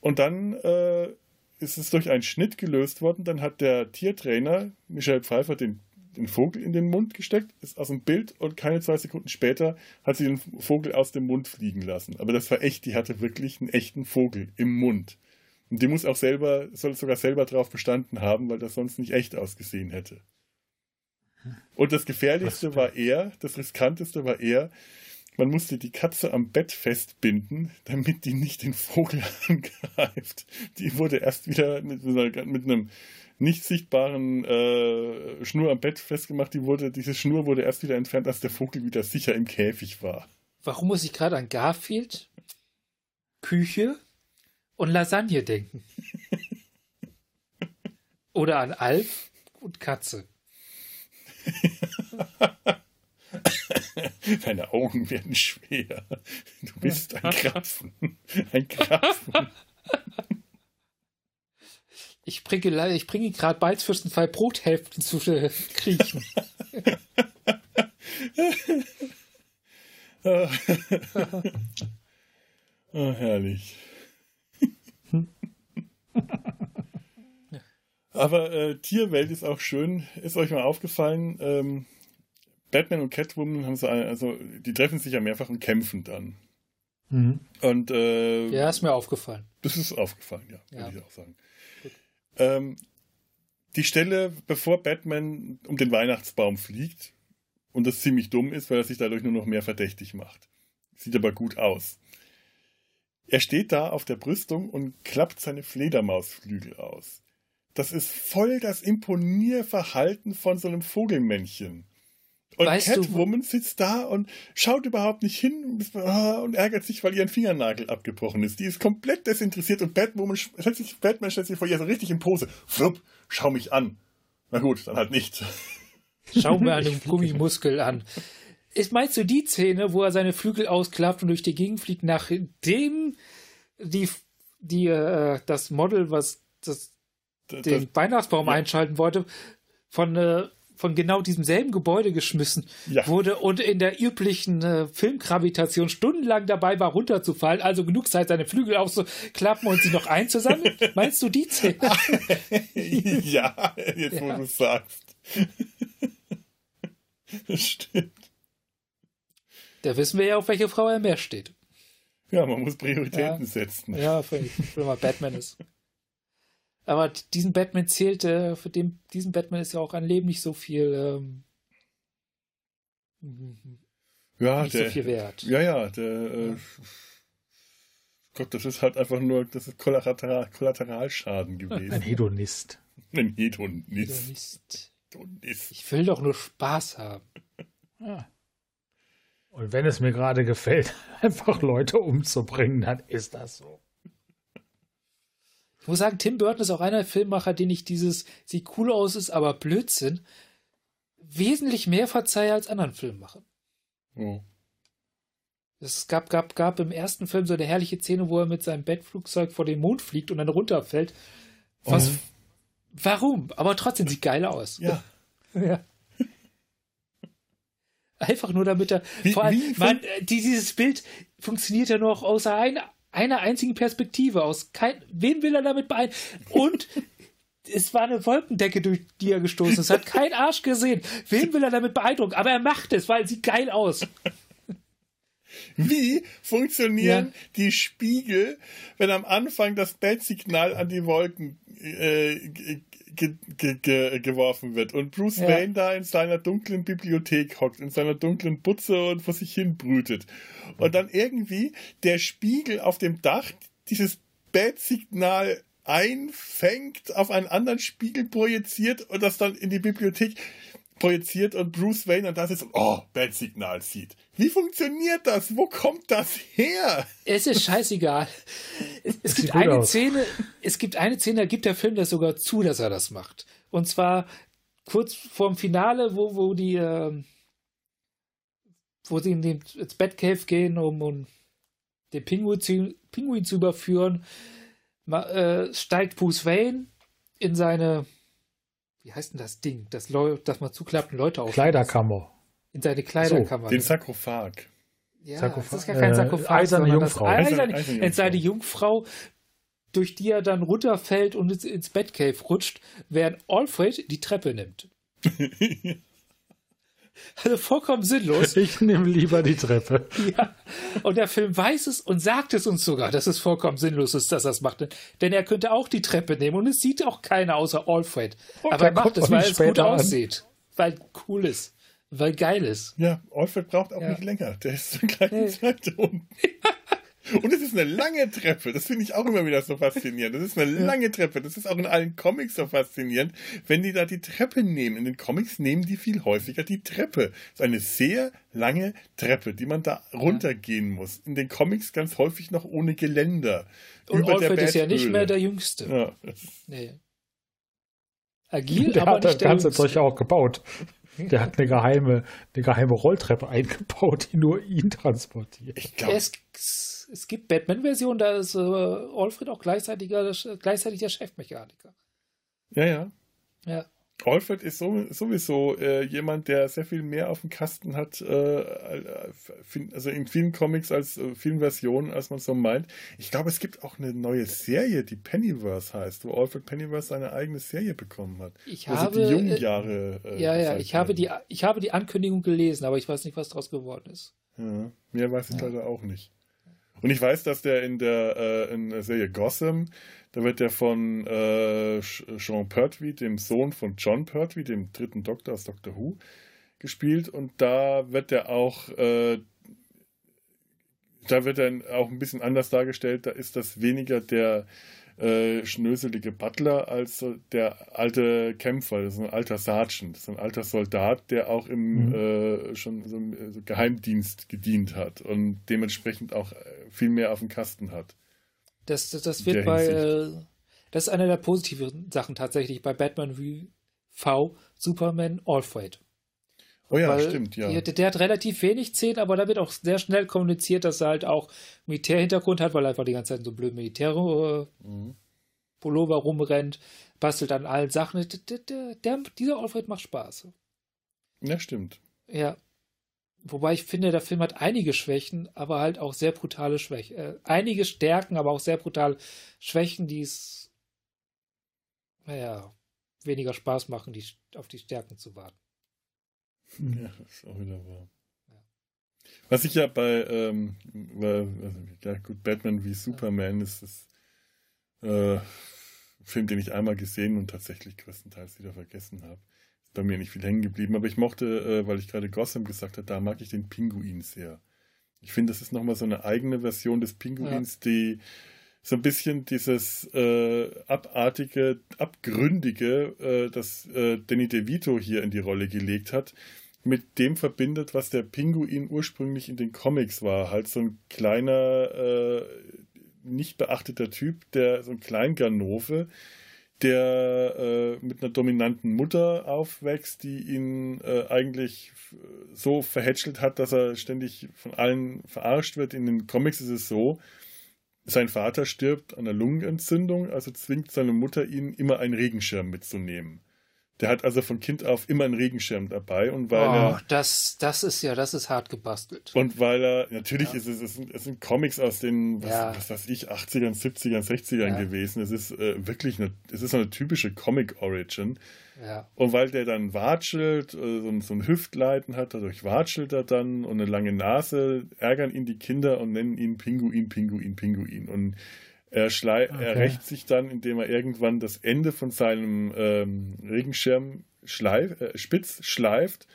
Und dann äh, ist es durch einen Schnitt gelöst worden. Dann hat der Tiertrainer Michael Pfeiffer den, den Vogel in den Mund gesteckt, ist aus dem Bild und keine zwei Sekunden später hat sie den Vogel aus dem Mund fliegen lassen. Aber das war echt, die hatte wirklich einen echten Vogel im Mund. Und die muss auch selber, soll sogar selber drauf bestanden haben, weil das sonst nicht echt ausgesehen hätte. Und das Gefährlichste war eher, das Riskanteste war eher, man musste die Katze am Bett festbinden, damit die nicht den Vogel angreift. Die wurde erst wieder mit, mit einem nicht sichtbaren äh, Schnur am Bett festgemacht. Die wurde, diese Schnur wurde erst wieder entfernt, als der Vogel wieder sicher im Käfig war. Warum muss ich gerade an Garfield, Küche und Lasagne denken? Oder an Alf und Katze. Deine Augen werden schwer. Du bist ein Krapfen. Ein Krapfen. Ich bringe, ich bringe gerade Beizfürstenfall Brothälften zu äh, kriechen. oh, herrlich. Aber äh, Tierwelt ist auch schön. Ist euch mal aufgefallen, ähm, Batman und Catwoman haben so eine, also die treffen sich ja mehrfach und kämpfen dann. Mhm. Und äh, ja, ist mir aufgefallen. Das ist aufgefallen, ja, ja. würde ich auch sagen. Ähm, die Stelle, bevor Batman um den Weihnachtsbaum fliegt und das ziemlich dumm ist, weil er sich dadurch nur noch mehr verdächtig macht. Sieht aber gut aus. Er steht da auf der Brüstung und klappt seine Fledermausflügel aus. Das ist voll das Imponierverhalten von so einem Vogelmännchen. Und weißt Catwoman du, sitzt da und schaut überhaupt nicht hin und ärgert sich, weil ihr ein Fingernagel abgebrochen ist. Die ist komplett desinteressiert und Batwoman stellt sich, Batman stellt sich vor ihr so richtig in Pose. Flupp, schau mich an. Na gut, dann halt nicht. Schau mir einen Gummimuskel an. Ist, meinst du die Szene, wo er seine Flügel ausklappt und durch die Gegend fliegt, nachdem die, die, äh, das Model, was das, das den Weihnachtsbaum ja. einschalten wollte, von äh, von genau diesem selben Gebäude geschmissen ja. wurde und in der üblichen äh, Filmgravitation stundenlang dabei war, runterzufallen. Also genug Zeit, seine Flügel aufzuklappen und sie noch einzusammeln. Meinst du die Szene? ja, jetzt ja. wo du es sagst. das stimmt. Da wissen wir ja, auf welche Frau er mehr steht. Ja, man muss Prioritäten ja. setzen. Ja, wenn man Batman ist. Aber diesen Batman zählt, äh, für den, diesen Batman ist ja auch ein Leben nicht so viel, ähm, ja, nicht der, so viel wert. Ja, ja, der, äh, Gott, das ist halt einfach nur, das ist Kollateral, Kollateralschaden gewesen. Ein Hedonist. Ein Hedonist. Hedonist. Hedonist. Ich will doch nur Spaß haben. Ja. Und wenn es mir gerade gefällt, einfach Leute umzubringen, dann ist das so. Ich muss sagen, Tim Burton ist auch einer der Filmmacher, den ich dieses sieht cool aus, ist aber Blödsinn wesentlich mehr verzeihe als anderen Filmmachern. Oh. Es gab, gab, gab im ersten Film so eine herrliche Szene, wo er mit seinem Bettflugzeug vor den Mond fliegt und dann runterfällt. Was? Oh. Warum? Aber trotzdem sieht geil aus. Ja. ja. Einfach nur damit er. Wie, vor allem, man, dieses Bild funktioniert ja nur auch außer einer einer einzigen Perspektive aus. Kein, wen will er damit beeindrucken? Und es war eine Wolkendecke, durch die er gestoßen ist. Hat kein Arsch gesehen. Wen will er damit beeindrucken? Aber er macht es, weil es sieht geil aus. Wie funktionieren ja. die Spiegel, wenn am Anfang das Bat-Signal an die Wolken äh, ge ge ge geworfen wird und Bruce ja. Wayne da in seiner dunklen Bibliothek hockt, in seiner dunklen Butze und vor sich hin brütet. Und dann irgendwie der Spiegel auf dem Dach dieses Bat-Signal einfängt, auf einen anderen Spiegel projiziert und das dann in die Bibliothek projiziert und Bruce Wayne und das ist, oh, Bat-Signal sieht. Wie funktioniert das? Wo kommt das her? Es ist scheißegal. Es, es gibt eine aus. Szene, es gibt eine Szene, da gibt der Film das sogar zu, dass er das macht. Und zwar kurz vorm Finale, wo, wo die, äh, wo sie in den, ins Batcave gehen, um, um den Pinguin zu, Pinguin zu überführen, äh, steigt Bruce Wayne in seine wie heißt denn das Ding, das, Leu das man zuklappt und Leute auf. Kleiderkammer. In seine Kleiderkammer. So, den Sarkophag. Ja, Sarkophag. das ist gar kein Sarkophag. Äh, eiserne Jungfrau. Eiserne, eiserne, Jungfrau. In seine Jungfrau durch die er dann runterfällt und ins, ins Batcave rutscht, während Alfred die Treppe nimmt. Also vollkommen sinnlos. Ich nehme lieber die Treppe. Ja. Und der Film weiß es und sagt es uns sogar, dass es vollkommen sinnlos ist, dass er es macht. Denn er könnte auch die Treppe nehmen und es sieht auch keiner außer Alfred. Und Aber er macht es, weil es gut an. aussieht. Weil cool ist. Weil geil ist. Ja, Alfred braucht auch Ja. nicht länger. Der ist zur gleichen Nee. Zeit da unten. Und es ist eine lange Treppe. Das finde ich auch immer wieder so faszinierend. Das ist eine lange Treppe. Das ist auch in allen Comics so faszinierend. Wenn die da die Treppe nehmen. In den Comics nehmen die viel häufiger die Treppe. Das ist eine sehr lange Treppe, die man da runtergehen muss. In den Comics ganz häufig noch ohne Geländer. Und Über der Alfred ist ja nicht mehr der Jüngste. Ja, das Nee. Agil, Der aber hat das nicht der ganze Jüngste. Zeug auch gebaut. Der hat eine geheime, eine geheime Rolltreppe eingebaut, die nur ihn transportiert. ich glaube, Es, es gibt Batman-Versionen, da ist äh, Alfred auch gleichzeitig, gleichzeitig der Chefmechaniker. ja, ja. Ja. Alfred ist so, sowieso äh, jemand, der sehr viel mehr auf dem Kasten hat, äh, äh, also in vielen Comics als äh, vielen Versionen, als man so meint. Ich glaube, es gibt auch eine neue Serie, die Pennyverse heißt, wo Alfred Pennyverse seine eigene Serie bekommen hat. Ich habe, die jungen äh, Jahre. Äh, Ja, ja, ich habe, die, ich habe die Ankündigung gelesen, aber ich weiß nicht, was daraus geworden ist. Ja, mehr weiß ich leider auch nicht. Und ich weiß, dass der in der, in der Serie Gotham, da wird der von äh, Sean Pertwee, dem Sohn von John Pertwee, dem dritten Doktor aus Doctor Who, gespielt. Und da wird er auch, äh, da wird er auch ein bisschen anders dargestellt. Da ist das weniger der äh, schnöselige Butler als der alte Kämpfer, das ist ein alter Sergeant, das ist ein alter Soldat, der auch im Mhm. äh, schon so im Geheimdienst gedient hat und dementsprechend auch äh, viel mehr auf dem Kasten hat. Das, das, das wird bei, äh, das ist eine der positiven Sachen tatsächlich bei Batman v Superman Alfred. Oh ja, Weil stimmt, ja. Der, der hat relativ wenig Szenen, aber da wird auch sehr schnell kommuniziert, dass er halt auch Militärhintergrund hat, weil er einfach die ganze Zeit so blöden Militärpullover Mhm. rumrennt, bastelt an allen Sachen. Der, der, dieser Alfred macht Spaß. Ja, stimmt. Ja. Wobei ich finde, der Film hat einige Schwächen, aber halt auch sehr brutale Schwächen. Äh, einige Stärken, aber auch sehr brutale Schwächen, die es, naja, weniger Spaß machen, die, auf die Stärken zu warten. Ja, das ist auch wieder wahr. Was ich ja bei, ähm, bei also, ja gut, Batman wie Superman ist das äh, Film, den ich einmal gesehen und tatsächlich größtenteils wieder vergessen habe. Bei mir nicht viel hängen geblieben, aber ich mochte, äh, weil ich gerade Gotham gesagt habe, da mag ich den Pinguin sehr. Ich finde, das ist nochmal so eine eigene Version des Pinguins, die so ein bisschen dieses äh, abartige, abgründige, äh, das äh, Danny DeVito hier in die Rolle gelegt hat, mit dem verbindet, was der Pinguin ursprünglich in den Comics war. Halt so ein kleiner, äh, nicht beachteter Typ, der so ein Kleinganove, der äh, mit einer dominanten Mutter aufwächst, die ihn äh, eigentlich so verhätschelt hat, dass er ständig von allen verarscht wird. In den Comics ist es so, sein Vater stirbt an einer Lungenentzündung, also zwingt seine Mutter ihn, immer einen Regenschirm mitzunehmen. Der hat also von Kind auf immer einen Regenschirm dabei und weil oh, er das, das ist ja, das ist hart gebastelt. und weil er, natürlich Ja. ist es, es sind, es sind Comics aus den, was, Ja. was weiß ich, 80ern, 70ern, 60ern Ja. gewesen. Es ist äh, wirklich eine, es ist eine typische Comic-Origin. Ja. Und weil der dann watschelt, so, ein- so ein Hüftleiten hat, dadurch watschelt er dann und eine lange Nase, ärgern ihn die Kinder und nennen ihn Pinguin, Pinguin, Pinguin. Und er, schlei er Okay. rächt sich dann, indem er irgendwann das Ende von seinem ähm, Regenschirm schleif, äh, spitz schleift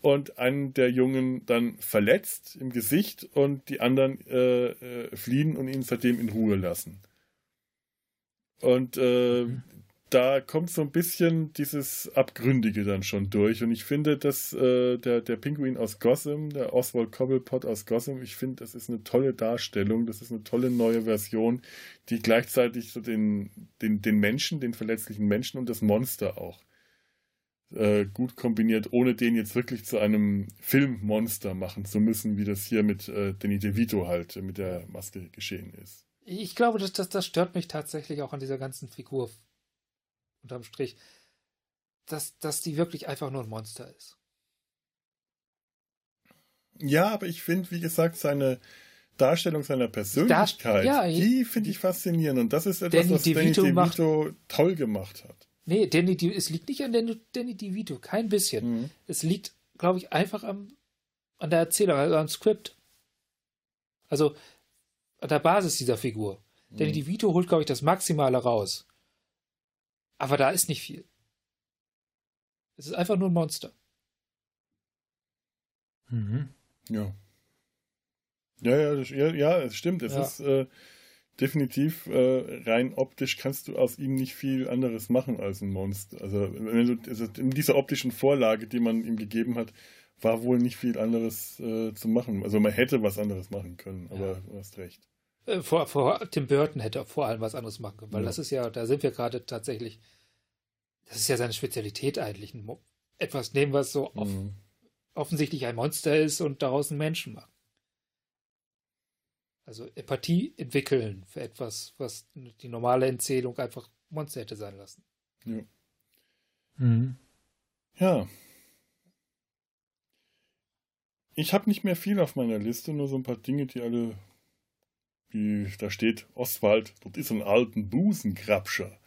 und einen der Jungen dann verletzt im Gesicht und die anderen äh, äh, fliehen und ihn seitdem in Ruhe lassen. Und äh, da kommt so ein bisschen dieses Abgründige dann schon durch. Und ich finde, dass äh, der, der Pinguin aus Gotham, der Oswald Cobblepot aus Gotham, ich finde, das ist eine tolle Darstellung, das ist eine tolle neue Version, die gleichzeitig so den, den, den Menschen, den verletzlichen Menschen und das Monster auch äh, gut kombiniert, ohne den jetzt wirklich zu einem Filmmonster machen zu müssen, wie das hier mit äh, Danny DeVito halt mit der Maske geschehen ist. Ich glaube, das, das, das stört mich tatsächlich auch an dieser ganzen Figur. Unterm Strich. Dass, dass die wirklich einfach nur ein Monster ist. Ja, aber ich finde, wie gesagt, seine Darstellung seiner Persönlichkeit, ja, die finde ich faszinierend. Und das ist etwas, Danny was Danny DeVito macht- DeVito toll gemacht hat. Nee, Danny, Di- es liegt nicht an Danny, Danny DeVito, kein bisschen. Mhm. Es liegt, glaube ich, einfach am, an der Erzählung, also am Skript. Also an der Basis dieser Figur. Danny DeVito holt, glaube ich, das Maximale raus. Aber da ist nicht viel. Es ist einfach nur ein Monster. Mhm. Ja. Ja, ja, das, ja, ja, es stimmt. Es Ja. ist äh, definitiv äh, rein optisch kannst du aus ihm nicht viel anderes machen als ein Monster. Also, wenn du, also in dieser optischen Vorlage, die man ihm gegeben hat, war wohl nicht viel anderes äh, zu machen. Also man hätte was anderes machen können, aber du hast recht. Äh, vor, vor Tim Burton hätte vor allem was anderes machen können, weil Ja. das ist ja, da sind wir gerade tatsächlich, das ist ja seine Spezialität eigentlich. Etwas nehmen, was so off Mhm. offensichtlich ein Monster ist und daraus einen Menschen machen. Also Empathie entwickeln für etwas, was die normale Erzählung einfach Monster hätte sein lassen. Mhm. Ja. Ich habe nicht mehr viel auf meiner Liste, nur so ein paar Dinge, die alle, wie da steht, Oswald, dort ist ein alten Busenkrabscher.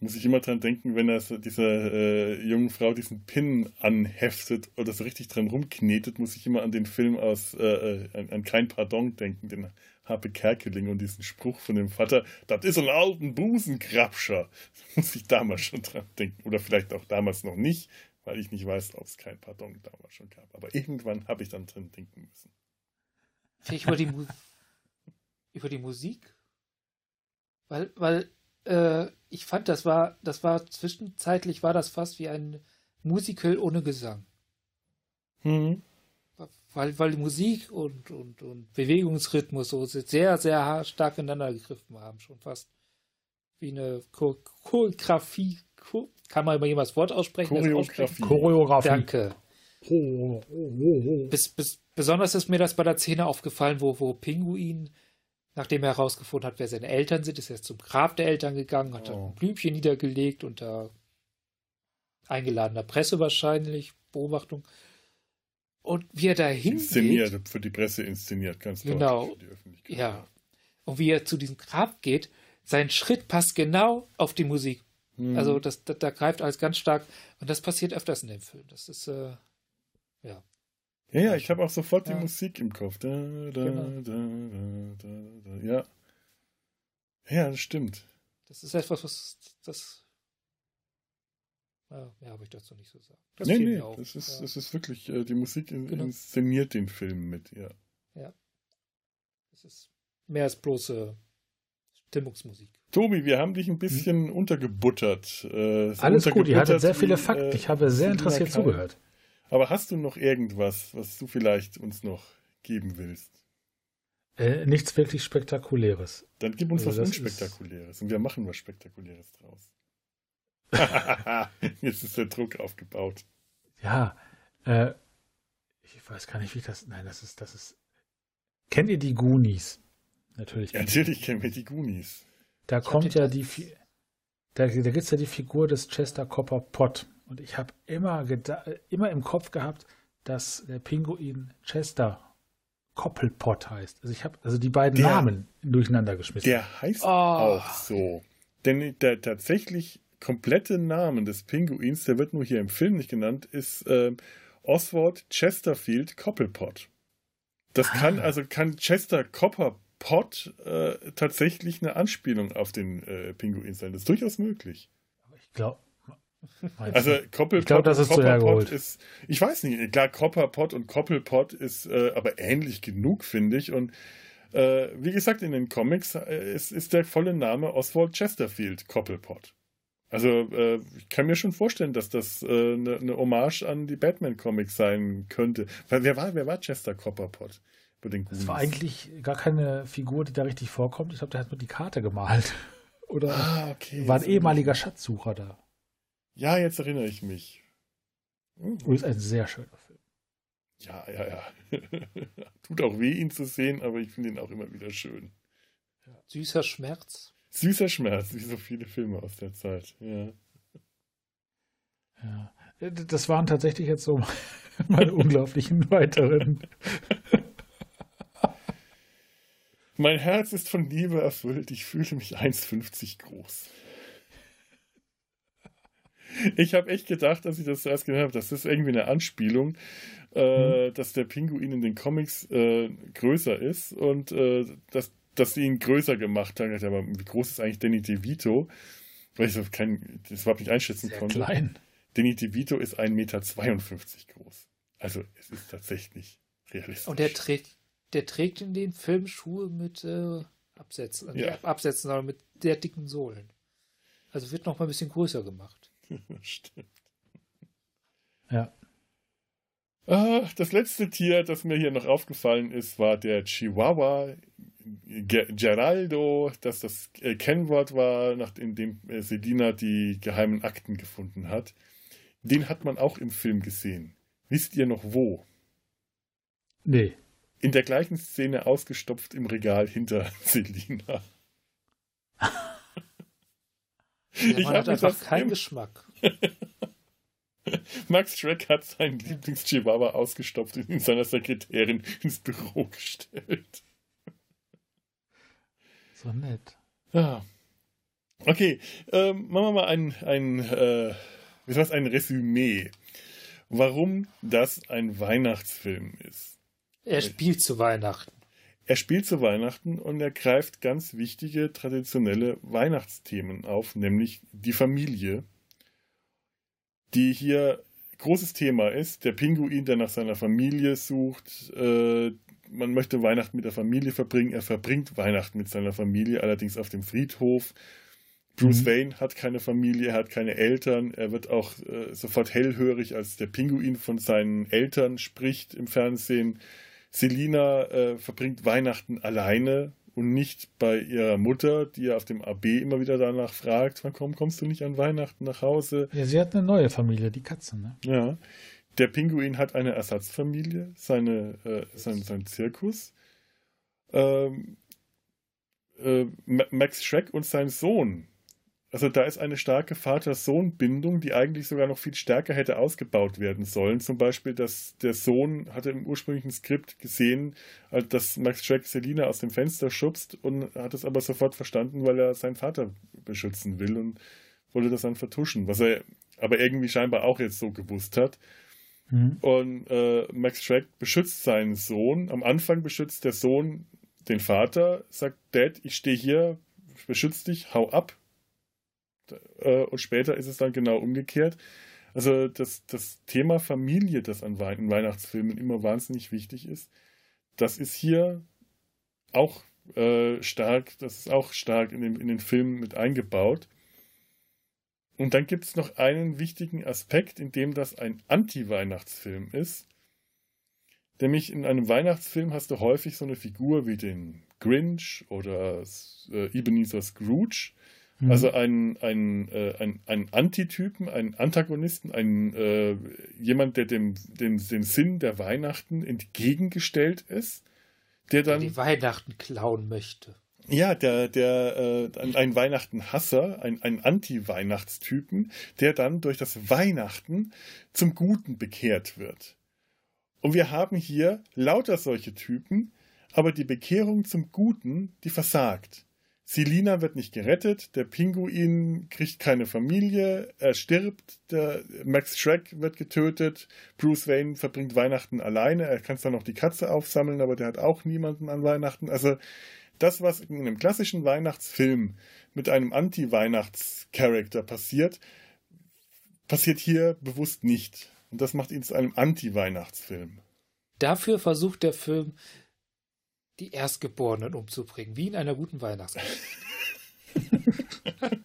Muss ich immer dran denken, wenn er dieser äh, jungen Frau diesen Pin anheftet oder so richtig dran rumknetet, muss ich immer an den Film aus, äh, äh, an, an Kein Pardon denken, den Harpe Kerkeling und diesen Spruch von dem Vater, das ist ein alten Busenkrabscher. Muss ich damals schon dran denken. Oder vielleicht auch damals noch nicht, weil ich nicht weiß, ob es kein Pardon damals schon gab. Aber irgendwann habe ich dann drin denken müssen. Vielleicht über die, Mu über die Musik? Weil, weil äh, ich fand, das war, das war zwischenzeitlich war das fast wie ein Musical ohne Gesang. Hm. Weil, weil die Musik und, und, und Bewegungsrhythmus so sehr, sehr stark ineinander gegriffen haben. Schon fast wie eine Cho Choreografie. Cho Kann man über jemals das Wort aussprechen? Choreografie. Choreografie. Danke. Oh, oh, oh. Bis, bis, besonders ist mir das bei der Szene aufgefallen, wo, wo Pinguin, nachdem er herausgefunden hat, wer seine Eltern sind, ist er zum Grab der Eltern gegangen, hat Oh. ein Blümchen niedergelegt unter eingeladener Presse wahrscheinlich, Beobachtung. Und wie er da Inszeniert, für die Presse inszeniert, ganz Genau. für die Öffentlichkeit. ja, und wie er zu diesem Grab geht, sein Schritt passt genau auf die Musik. Hm. Also das, das, da greift alles ganz stark und das passiert öfters in dem Film. Das ist, äh, ja. Ja, ja, ich habe auch sofort Ja. die Musik im Kopf. Da, da, Genau. da, da, da, da. Ja. Ja, das stimmt. Das ist etwas, was das. Ja, mehr habe ich dazu nicht so sagen. Das nee, nee, das ist, ja. das ist wirklich, äh, die Musik in, Genau. inszeniert den Film mit, ja. Das ist mehr als bloße Stimmungsmusik. Tobi, wir haben dich ein bisschen untergebuttert. Äh, so Alles gut, ihr hattet sehr viele wie, Fakten. äh, Ich habe sehr interessiert zugehört. Aber hast du noch irgendwas, was du vielleicht uns noch geben willst? Äh, nichts wirklich Spektakuläres. Dann gib uns Also was das ist- Unspektakuläres und wir machen was Spektakuläres draus. Jetzt ist der Druck aufgebaut. Ja, äh, ich weiß gar nicht, wie ich das. Nein, das ist, das ist. Kennt ihr die Goonies? Natürlich. Ja, natürlich kennen wir die Goonies. Da Ich kommt ja die, da, da gibt es ja die Figur des Chester Copper Pot. Und ich habe immer, äh, immer im Kopf gehabt, dass der Pinguin Chester Koppelpot heißt. Also ich habe also die beiden Der- Namen durcheinander geschmissen. Der heißt Oh. auch so. Denn der tatsächlich komplette Name des Pinguins, der wird nur hier im Film nicht genannt, ist ähm, Oswald Chesterfield Coppelpot. Das Ah. kann also kann Chester Copperpot äh, tatsächlich eine Anspielung auf den äh, Pinguin sein. Das ist durchaus möglich. ich glaube. Also Koppelpot Ich glaub, das ist zu hergeholt. ist, ich weiß nicht, klar, Copperpot und Koppelpot ist äh, aber ähnlich genug, finde ich. Und äh, wie gesagt, in den Comics äh, ist, ist der volle Name Oswald Chesterfield Koppelpot. Also äh, ich kann mir schon vorstellen, dass das äh, eine eine Hommage an die Batman-Comics sein könnte. Weil wer war, wer war Chester Copperpot? Das war eigentlich gar keine Figur, die da richtig vorkommt. Ich glaube, der hat nur die Karte gemalt. Oder Ah, okay. war ein So- ehemaliger Schatzsucher da. Ja, jetzt erinnere ich mich. Hm. Und ist ein sehr schöner Film. Ja, ja, ja. Tut auch weh, ihn zu sehen, aber ich finde ihn auch immer wieder schön. Süßer Schmerz. Süßer Schmerz, wie so viele Filme aus der Zeit. Ja. Ja. Das waren tatsächlich jetzt so meine unglaublichen weiteren. Mein Herz ist von Liebe erfüllt. Ich fühle mich 1,50 groß. Ich habe echt gedacht, als ich das zuerst gehört habe, das ist irgendwie eine Anspielung, äh, mhm. dass der Pinguin in den Comics äh, größer ist und äh, dass, dass sie ihn größer gemacht haben. Aber wie groß ist eigentlich Danny DeVito? Weil ich das, kein, das überhaupt nicht einschätzen Sehr konnte. Klein. Danny DeVito ist 1,52 Meter groß. Also es ist tatsächlich realistisch. Und der trägt, der trägt in den Film Schuhe mit äh, Absätzen, ja. Absätzen, aber mit sehr dicken Sohlen. Also wird noch mal ein bisschen größer gemacht. Stimmt. Ja. Ah, das letzte Tier, das mir hier noch aufgefallen ist, war der Chihuahua Geraldo, dass das äh, Kennwort war, nachdem äh, Selina die geheimen Akten gefunden hat. Den hat man auch im Film gesehen. Wisst ihr noch wo? Nee. In der gleichen Szene ausgestopft im Regal hinter Selina. Ja, ich habe einfach keinen Geschmack. Max Schreck hat seinen Lieblings-Chihuahua ausgestopft und in seiner Sekretärin ins Büro gestellt. So nett. Ja. Okay, ähm, machen wir mal ein, ein, äh, wie heißt ein Resümee, warum das ein Weihnachtsfilm ist. Er spielt zu Weihnachten. Er spielt zu Weihnachten und er greift ganz wichtige traditionelle Weihnachtsthemen auf, nämlich die Familie, die hier großes Thema ist. Der Pinguin, der nach seiner Familie sucht. Äh, man möchte Weihnachten mit der Familie verbringen. Er verbringt Weihnachten mit seiner Familie, allerdings auf dem Friedhof. Bruce mhm. Wayne hat keine Familie, er hat keine Eltern. Er wird auch äh, sofort hellhörig, als der Pinguin von seinen Eltern spricht im Fernsehen. Selina äh, verbringt Weihnachten alleine und nicht bei ihrer Mutter, die ja auf dem AB immer wieder danach fragt, warum kommst du nicht an Weihnachten nach Hause? Ja, sie hat eine neue Familie, die Katze, ne? Ja. Der Pinguin hat eine Ersatzfamilie, seine, äh, sein, sein Zirkus. Ähm, äh, Max Schreck und sein Sohn also da ist eine starke Vater-Sohn-Bindung, die eigentlich sogar noch viel stärker hätte ausgebaut werden sollen. Zum Beispiel, dass der Sohn hatte im ursprünglichen Skript gesehen, dass Max Schreck Selina aus dem Fenster schubst und hat es aber sofort verstanden, weil er seinen Vater beschützen will und wollte das dann vertuschen, was er aber irgendwie scheinbar auch jetzt so gewusst hat. Mhm. Und äh, Max Schreck beschützt seinen Sohn. Am Anfang beschützt der Sohn den Vater, sagt, Dad, ich stehe hier, beschütze dich, hau ab, und später ist es dann genau umgekehrt. Also das, das Thema Familie, das an Wei in Weihnachtsfilmen immer wahnsinnig wichtig ist, das ist hier auch äh, stark, das ist auch stark in, dem, in den Filmen mit eingebaut. Und dann gibt es noch einen wichtigen Aspekt, in dem das ein Anti-Weihnachtsfilm ist. Nämlich in einem Weihnachtsfilm hast du häufig so eine Figur wie den Grinch oder äh, Ebenezer Scrooge, Mhm. Also ein, ein, äh, ein, ein Antitypen, einen Antagonisten, ein, äh, jemand, der dem, dem, dem Sinn der Weihnachten entgegengestellt ist, der dann. Die Weihnachten klauen möchte. Ja, der, der, äh, ein, ein Weihnachten-Hasser, ein, ein Anti-Weihnachtstypen, der dann durch das Weihnachten zum Guten bekehrt wird. Und wir haben hier lauter solche Typen, aber die Bekehrung zum Guten, die versagt. Selina wird nicht gerettet, der Pinguin kriegt keine Familie, er stirbt, der Max Shrek wird getötet, Bruce Wayne verbringt Weihnachten alleine, er kann zwar noch die Katze aufsammeln, aber der hat auch niemanden an Weihnachten. Also das, was in einem klassischen Weihnachtsfilm mit einem Anti-Weihnachts-Charakter passiert, passiert hier bewusst nicht. Und das macht ihn zu einem Anti-Weihnachtsfilm. Dafür versucht der Film die Erstgeborenen umzubringen, wie in einer guten Weihnachtsgeschichte.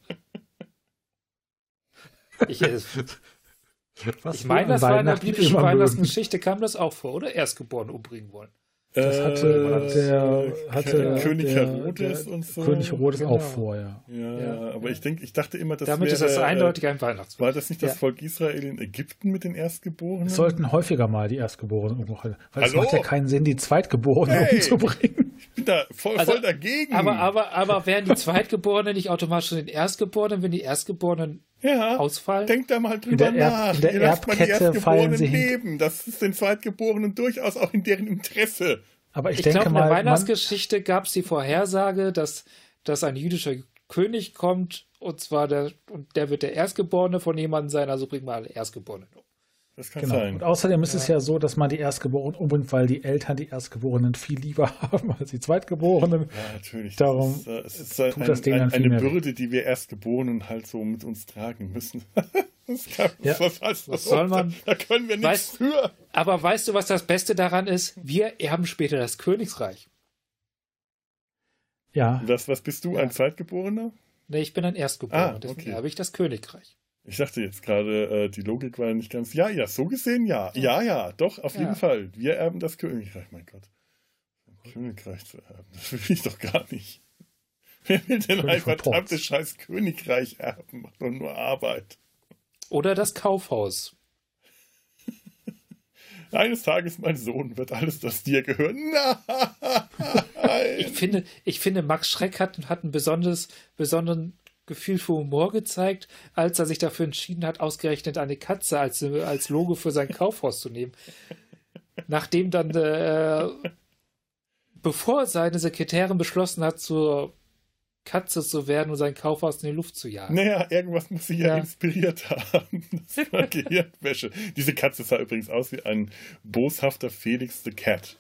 ich, ich meine, das war in der biblischen Weihnachtsgeschichte, kam das auch vor, oder? Erstgeborene umbringen wollen. Das hatte, äh, der, hatte König der, Herodes der, und so. König Herodes genau. auch vorher. Ja, ja, aber ich denke, ich dachte immer, das Damit wäre, ist das eindeutig ein Weihnachtsfest. War das nicht das ja. Volk Israel in Ägypten mit den Erstgeborenen? Es sollten häufiger mal die Erstgeborenen umgebracht Weil Hallo? es macht ja keinen Sinn, die Zweitgeborenen hey, umzubringen. Ich bin da voll, also, voll dagegen. Aber, aber, aber wären die Zweitgeborenen nicht automatisch den Erstgeborenen, wenn die Erstgeborenen ja, ausfallen? Denkt da mal drüber in nach. In der Ihr lasst mal die Erstgeborenen leben. Das ist den Zweitgeborenen durchaus auch in deren Interesse. Aber ich, Ich denke glaube, in mal, der Weihnachtsgeschichte gab es die Vorhersage, dass, dass ein jüdischer König kommt und zwar der, und der wird der Erstgeborene von jemandem sein, also bringt mal alle Erstgeborenen um. Das kann genau. sein. Und außerdem ist es ja so, dass man die Erstgeborenen umbringt, weil die Eltern die Erstgeborenen viel lieber haben als die Zweitgeborenen. Ja, natürlich. Darum das ist, äh, es ist ein, tut das Ding ein, eine. Bürde, die wir Erstgeborenen halt so mit uns tragen müssen. das kann, Ja. was, soll man- Da können wir nichts Weißt- für. Aber weißt du, was das Beste daran ist? Wir erben später das Königsreich. Ja, Das, was bist du, ein Zweitgeborener? Nee, ich bin ein Erstgeborener, Ah, deswegen okay. erbe ich das Königreich. Ich dachte jetzt gerade, äh, die Logik war nicht ganz. Ja, ja, so gesehen ja. Ja, ja, doch, auf Ja. jeden Fall. Wir erben das Königreich, mein Gott. Ein Königreich zu erben, das will ich doch gar nicht. Wer will denn ein verdammtes scheiß Königreich erben? Macht doch nur Arbeit. Oder das Kaufhaus. Eines Tages, mein Sohn, wird alles das dir gehören. Ich Nein! finde, ich finde, Max Schreck hat, hat ein besonderes, besonderen Gefühl für Humor gezeigt, als er sich dafür entschieden hat, ausgerechnet eine Katze als, als Logo für sein Kaufhaus zu nehmen. Nachdem dann, äh, bevor seine Sekretärin beschlossen hat, zur Katze zu werden und sein Kaufhaus in die Luft zu jagen. Naja, irgendwas muss sie ja, Ja. inspiriert haben. Das war Gehirnwäsche. Diese Katze sah übrigens aus wie ein boshafter Felix the Cat.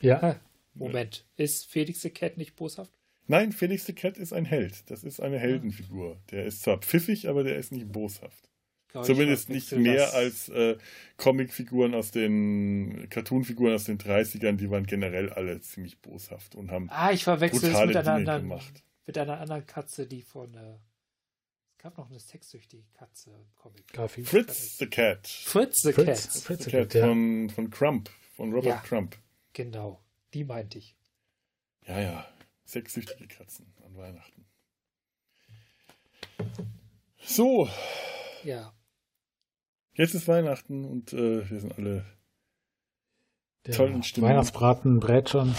ja. Moment, ist Felix the Cat nicht boshaft? Nein, Felix the Cat ist ein Held. Das ist eine Heldenfigur. Der ist zwar pfiffig, aber der ist nicht boshaft. Glaube, Zumindest ich nicht mehr das. als äh, Comicfiguren aus den Cartoonfiguren aus den 30ern, die waren generell alle ziemlich boshaft und haben Ah, ich verwechsel es brutale mit einer, Dinge anderen, gemacht. mit einer anderen Katze, die von. Äh, es gab noch eine sexsüchtige Katze im Comic. Garfield. Fritz the Cat. Fritz the Cat. Fritz The the Cat Cat, von, von Crump, von Robert Ja. Crump. Genau, die meinte ich. Ja, ja. Sexsüchtige Katzen an Weihnachten. So, Ja. jetzt ist Weihnachten und äh, wir sind alle. Der Toll in Stimmung. Weihnachtsbraten brät schon.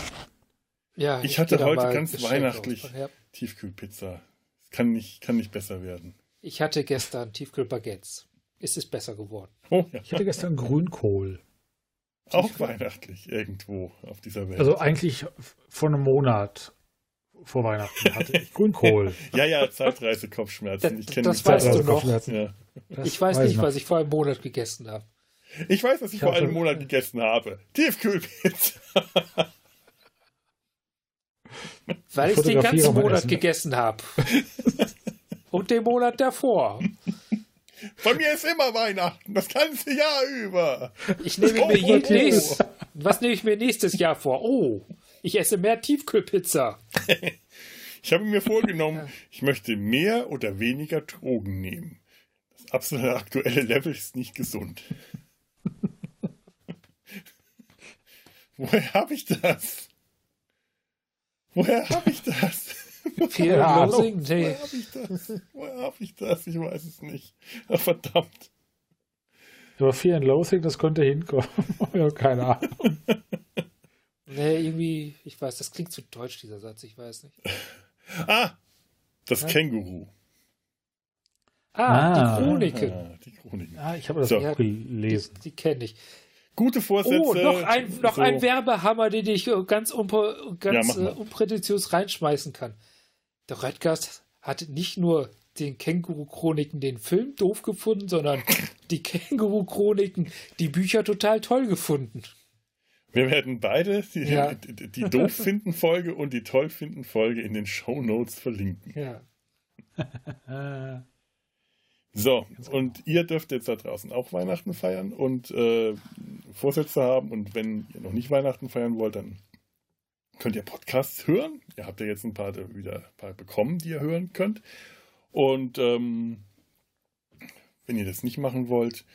ja Ich hatte geh da heute ganz weihnachtlich. Ja. Tiefkühlpizza. Es kann nicht, kann nicht besser werden. Ich hatte gestern Tiefkühlbaguettes. Ist es besser geworden? Oh ja. Ich hatte gestern Grünkohl. Auch weihnachtlich irgendwo auf dieser Welt. Also eigentlich vor einem Monat vor Weihnachten hatte ich Grünkohl. ja, ja, Zeitreise-Kopfschmerzen. Ich kenne Das die weißt du Zeitreise- noch. Kopfschmerzen. Ja. Das ich weiß nicht, noch. was ich vor einem Monat gegessen habe. Ich weiß, was ich, Ich vor einem Monat gegessen habe. Tiefkühlpizza. Weil Ich den ganzen Monat Essen. gegessen habe. Und den Monat davor. Bei mir ist immer Weihnachten, das ganze Jahr über. Ich nehme Oh, mir je oh, nächst, Was nehme ich mir nächstes Jahr vor? Oh, ich esse mehr Tiefkühlpizza. Ich habe mir vorgenommen, ich möchte mehr oder weniger Drogen nehmen. Das absolute aktuelle Level ist nicht gesund. Woher habe ich das? Woher habe ich das? Woher habe ich das? Woher habe ich das? Ich weiß es nicht. Verdammt. Aber Fear and Loathing, das könnte hinkommen. ja, keine Ahnung. Nee, irgendwie, ich weiß, das klingt zu deutsch, dieser Satz, ich weiß nicht. Ah, das Ja. Känguru. Ah, Ah. die Chroniken. Ah, die Chroniken. Ja, ich habe das So. auch gelesen. Die, die kenne ich. Gute Vorsätze. Oh, noch ein, noch so- ein Werbehammer, den ich ganz, unpro, ganz Ja, äh, unprätentiös reinschmeißen kann. Der Redgast hat nicht nur den Känguru-Chroniken den Film doof gefunden, sondern die Känguru-Chroniken, die Bücher total toll gefunden. Wir werden beide die, Ja. die, die doof finden Folge und die toll finden Folge in den Show Notes verlinken. Ja. So, und ihr dürft jetzt da draußen auch Weihnachten feiern und äh, Vorsätze haben. Und wenn ihr noch nicht Weihnachten feiern wollt, dann könnt ihr Podcasts hören. Ihr habt ja jetzt ein paar wieder ein paar bekommen, die ihr hören könnt. Und ähm, wenn ihr das nicht machen wollt,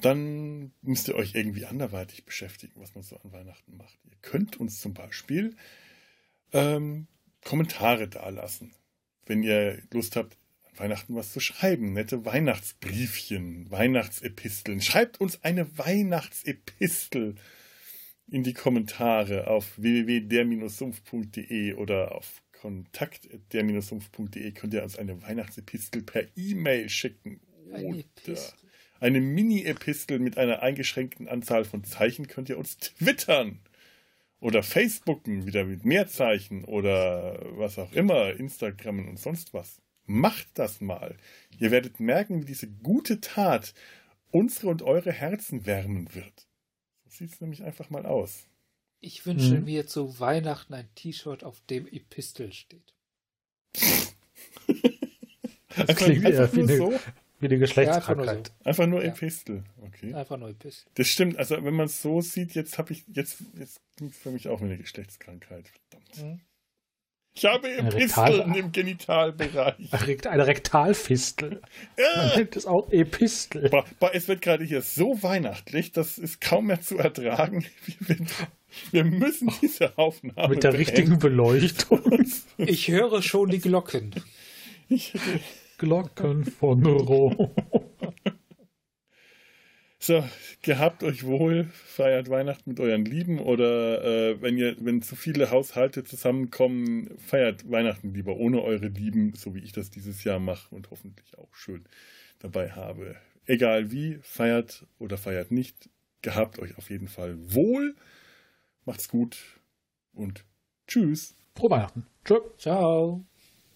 dann müsst ihr euch irgendwie anderweitig beschäftigen, was man so an Weihnachten macht. Ihr könnt uns zum Beispiel ähm, Kommentare dalassen, wenn ihr Lust habt, an Weihnachten was zu schreiben. Nette Weihnachtsbriefchen, Weihnachtsepisteln. Schreibt uns eine Weihnachtsepistel in die Kommentare auf www.der-sumpf.de oder auf kontakt.der-sumpf.de könnt ihr uns eine Weihnachtsepistel per E-Mail schicken. Oder. Eine Mini-Epistel mit einer eingeschränkten Anzahl von Zeichen könnt ihr uns twittern oder Facebooken wieder mit Meerzeichen oder was auch immer, Instagrammen und sonst was. Macht das mal. Ihr werdet merken, wie diese gute Tat unsere und eure Herzen wärmen wird. So sieht es nämlich einfach mal aus. Ich wünsche hm. mir zu Weihnachten ein T-Shirt, auf dem Epistel steht. das klingt eher wie eine, so? Wie eine Geschlechtskrankheit. Ja, einfach, so. einfach nur, Epistel. Okay. Einfach nur Epistel. Das stimmt. Also wenn man es so sieht, jetzt habe ich jetzt jetzt klingt für mich auch wie eine Geschlechtskrankheit. Verdammt. Hm. Ich habe Episteln im Genitalbereich. Eine Rektalfistel. Ja. Man nennt es auch Epistel. Boah, es wird gerade hier so weihnachtlich, das ist kaum mehr zu ertragen. Wir, wir müssen diese Aufnahme Mit der beenden. richtigen Beleuchtung. Ich höre schon die Glocken. Glocken von Rom. So, gehabt euch wohl, feiert Weihnachten mit euren Lieben oder äh, wenn ihr, wenn zu viele Haushalte zusammenkommen, feiert Weihnachten lieber ohne eure Lieben, so wie ich das dieses Jahr mache und hoffentlich auch schön dabei habe. Egal wie, feiert oder feiert nicht, gehabt euch auf jeden Fall wohl, macht's gut und tschüss. Frohe Weihnachten. Tschö. Ciao.